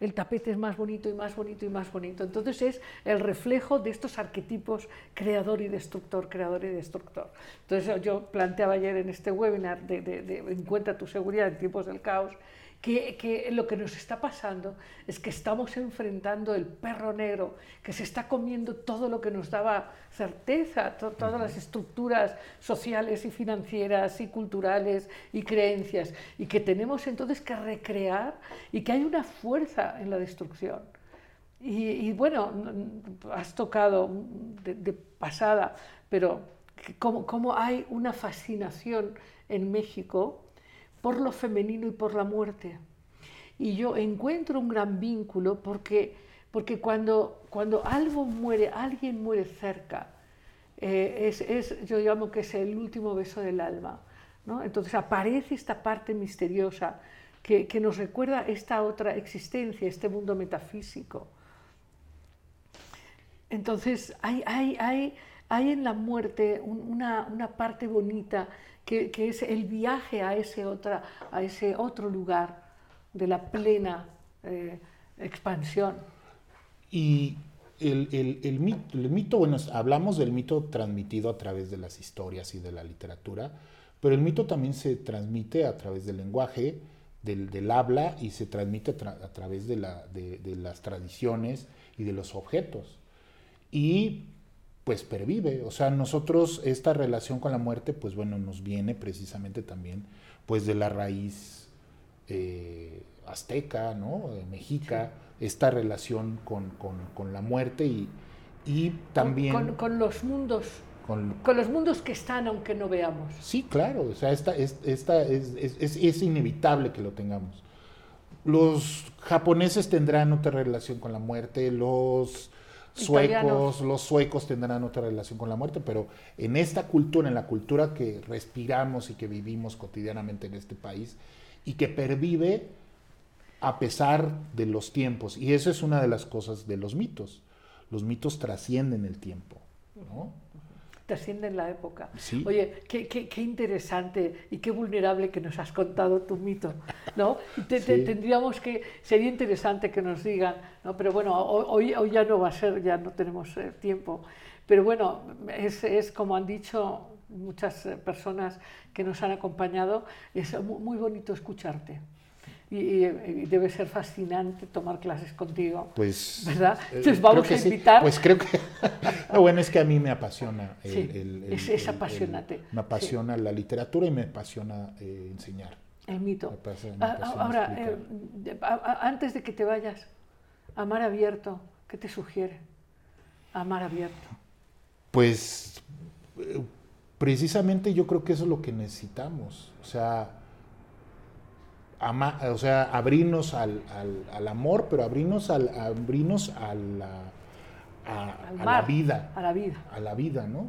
el tapete es más bonito y más bonito y más bonito. Entonces es el reflejo de estos arquetipos creador y destructor, creador y destructor. Entonces yo planteaba ayer en este webinar de Encuentra tu seguridad en tiempos del caos, que, que lo que nos está pasando es que estamos enfrentando el perro negro que se está comiendo todo lo que nos daba certeza, to- todas las estructuras sociales y financieras y culturales y creencias, y que tenemos entonces que recrear y que hay una fuerza en la destrucción. Y, y bueno, has tocado de, de pasada, pero como, como hay una fascinación en México por lo femenino y por la muerte. Y yo encuentro un gran vínculo porque porque cuando, cuando algo muere, alguien muere cerca, eh, es, es, yo llamo que es el último beso del alma. ¿no? Entonces aparece esta parte misteriosa que, que, nos recuerda esta otra existencia, este mundo metafísico. Entonces hay, hay, hay, hay en la muerte una, una parte bonita que, es el viaje a ese, otra, a ese otro lugar de la plena eh, expansión. Y el, el, mito, el, mito, bueno, hablamos del mito transmitido a través de las historias y de la literatura, pero el mito también se transmite a través del lenguaje, del, del habla y se transmite a, a través de, la, de, de, las tradiciones y de los objetos. Y pues pervive, o sea, nosotros esta relación con la muerte, pues bueno, nos viene precisamente también pues de la raíz eh, azteca, ¿no? mexica, sí. esta relación con, con, con, la muerte y, y también... Con, con los mundos. Con, los mundos que están aunque no veamos. Sí, claro, o sea, esta, esta es, es, es, inevitable que lo tengamos. Los japoneses tendrán otra relación con la muerte, los suecos, los suecos tendrán otra relación con la muerte, pero en esta cultura, en la cultura que respiramos y que vivimos cotidianamente en este país y que pervive a pesar de los tiempos. Y eso es una de las cosas de los mitos. Los mitos trascienden el tiempo. ¿no? Trascienden la época. Sí. Oye, qué, qué, qué, interesante y qué vulnerable que nos has contado tu mito, ¿no? Te, te, tendríamos que, sería interesante que nos digan, ¿no? Pero bueno, hoy, hoy ya no va a ser, ya no tenemos eh, tiempo. Pero bueno, es, es como han dicho muchas eh, personas que nos han acompañado, es muy bonito escucharte. Y, y, debe ser fascinante tomar clases contigo. Pues, ¿verdad? Entonces vamos a invitar. Sí. Pues creo que. lo bueno es que a mí me apasiona. El, sí, el, el, es, es, apasionante. me apasiona sí. la literatura y me apasiona eh, enseñar. El mito. Me apasiona, me apasiona Ahora, eh, antes de que te vayas, Amar Abierto, ¿qué te sugiere? Amar Abierto. Pues eh, precisamente yo creo que eso es lo que necesitamos. O sea ama, o sea, abrirnos al, al, al, amor, pero abrirnos, al, abrirnos a, la, a, a la vida. A la vida. A la vida, ¿no?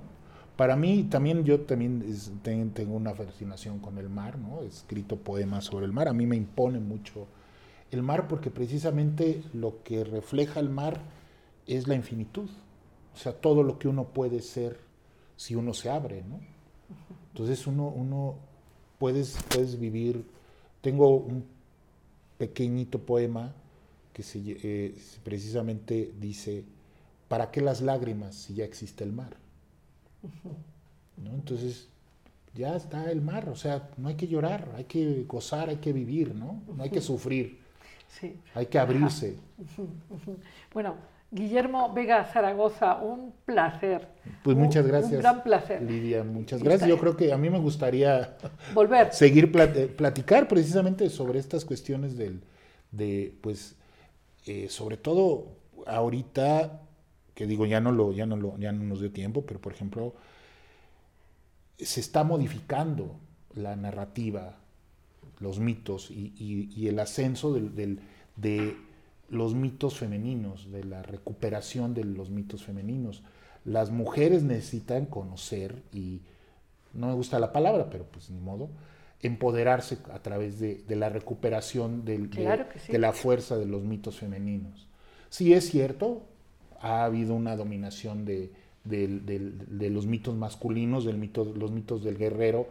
Para mí también, yo también es, tengo una fascinación con el mar, ¿no? He escrito poemas sobre el mar. A mí me impone mucho el mar porque precisamente lo que refleja el mar es la infinitud. O sea, todo lo que uno puede ser si uno se abre, ¿no? Entonces uno, uno puedes, puedes vivir tengo un pequeñito poema que se, eh, precisamente dice, ¿para qué las lágrimas si ya existe el mar? ¿No? Entonces, ya está el mar, o sea, no hay que llorar, hay que gozar, hay que vivir, ¿no? No hay que sufrir, sí. hay que abrirse. Bueno, Guillermo Vega Zaragoza, un placer. Pues muchas gracias. Un gran placer. Lidia, muchas gracias. Yo creo que a mí me gustaría volver. Seguir plat eh, platicar precisamente sobre estas cuestiones del, de, pues, eh, sobre todo ahorita, que digo, ya no, lo, ya, no lo, ya no nos dio tiempo, pero por ejemplo, se está modificando la narrativa, los mitos y, y, y el ascenso del, del de los mitos femeninos, de la recuperación de los mitos femeninos. Las mujeres necesitan conocer y, no me gusta la palabra, pero pues ni modo, empoderarse a través de, de la recuperación del, claro de, sí. de, la fuerza de los mitos femeninos. Sí es cierto, ha habido una dominación de, de los mitos masculinos, del mito, los mitos del guerrero,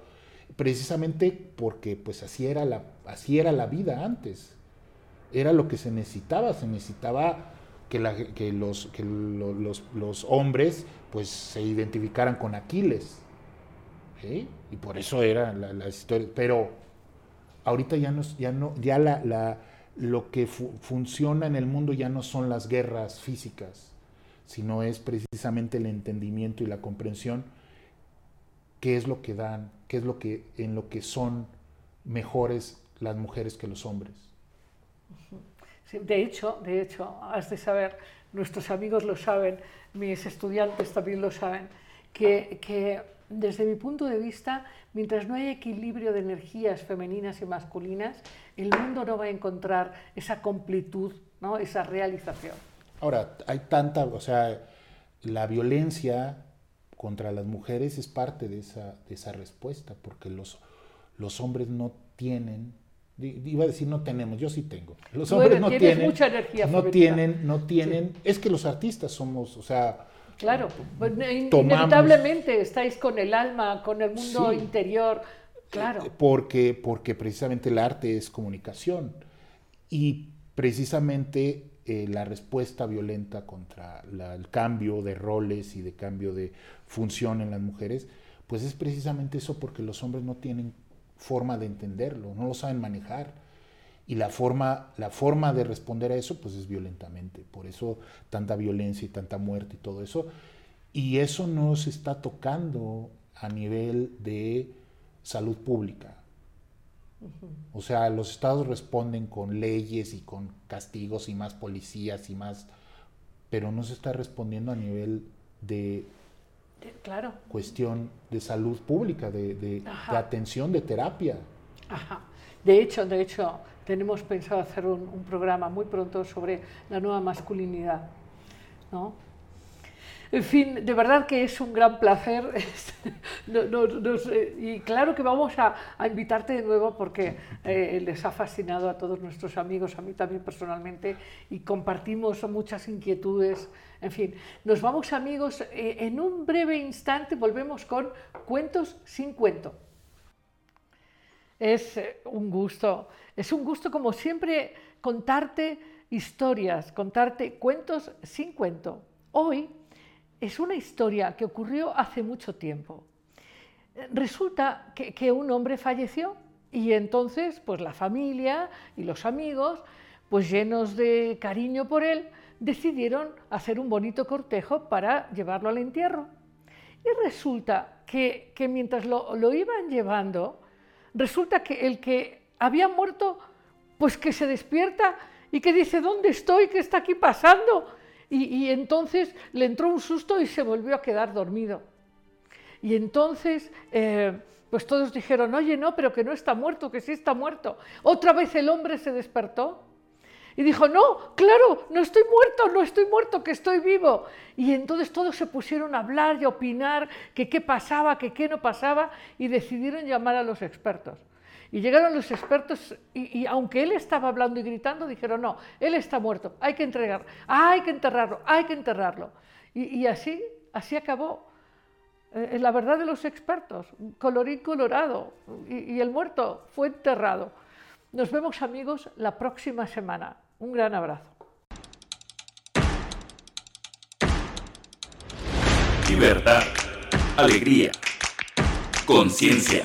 precisamente porque pues así era la, así era la vida antes era lo que se necesitaba, se necesitaba que, los, hombres pues se identificaran con Aquiles. Y por eso era la, historia. Pero ahorita ya no, ya no, ya la, la lo que fu funciona en el mundo ya no son las guerras físicas, sino es precisamente el entendimiento y la comprensión qué es lo que dan, qué es lo que en lo que son mejores las mujeres que los hombres. De hecho, de hecho, has de saber, nuestros amigos lo saben, mis estudiantes también lo saben, que, que, desde mi punto de vista, mientras no haya equilibrio de energías femeninas y masculinas, el mundo no va a encontrar esa completud, ¿no? esa realización. Ahora, hay tanta, o sea, la violencia contra las mujeres es parte de esa, de esa respuesta, porque los, los hombres no tienen, iba a decir no tenemos, yo sí tengo. Los hombres no tienen, mucha energía no femenina. tienen, no tienen, es que los artistas somos, o sea, Claro, pues, Tomamos- inevitablemente estáis con el alma, con el mundo Sí. interior. Claro. Porque, porque precisamente el arte es comunicación y precisamente eh, la respuesta violenta contra la- el cambio de roles y de cambio de función en las mujeres, pues es precisamente eso porque los hombres no tienen forma de entenderlo, no lo saben manejar. Y la forma, la forma de responder a eso pues es violentamente. Por eso tanta violencia y tanta muerte y todo eso. Y eso no se está tocando a nivel de salud pública. O sea, los estados responden con leyes y con castigos y más policías y más, pero no se está respondiendo a nivel de Claro. cuestión de salud pública, de, de- atención, de terapia. Ajá. De hecho, de hecho, tenemos pensado hacer un, un programa muy pronto sobre la nueva masculinidad. ¿no? En fin, de verdad que es un gran placer. Y claro que vamos a, a invitarte de nuevo porque eh, les ha fascinado a todos nuestros amigos, a mí también personalmente, y compartimos muchas inquietudes. En fin, nos vamos amigos. eh, en un breve instante volvemos con Cuentos sin cuento. Es eh, un gusto, es un gusto como siempre contarte historias, contarte cuentos sin cuento. Hoy es una historia que ocurrió hace mucho tiempo. Resulta que, un hombre falleció y entonces pues la familia y los amigos, pues llenos de cariño por él, decidieron hacer un bonito cortejo para llevarlo al entierro. Y resulta que, que mientras lo, lo iban llevando, resulta que el que había muerto, pues que se despierta y que dice, ¿dónde estoy? ¿Qué está aquí pasando? Y, entonces le entró un susto y se volvió a quedar dormido. Y entonces, eh, pues todos dijeron, oye, no, pero que no está muerto, que sí está muerto. Otra vez el hombre se despertó y dijo, no, claro, no estoy muerto, no estoy muerto, que estoy vivo. Y entonces todos se pusieron a hablar y a opinar que qué pasaba, que qué no pasaba, y decidieron llamar a los expertos. Y llegaron los expertos y, aunque él estaba hablando y gritando, dijeron, no, él está muerto, hay que entregar, hay que enterrarlo, hay que enterrarlo. Y, y así, así acabó. Eh, la verdad de los expertos, colorín colorado, y, y el muerto fue enterrado. Nos vemos amigos la próxima semana. Un gran abrazo. Libertad, alegría, conciencia,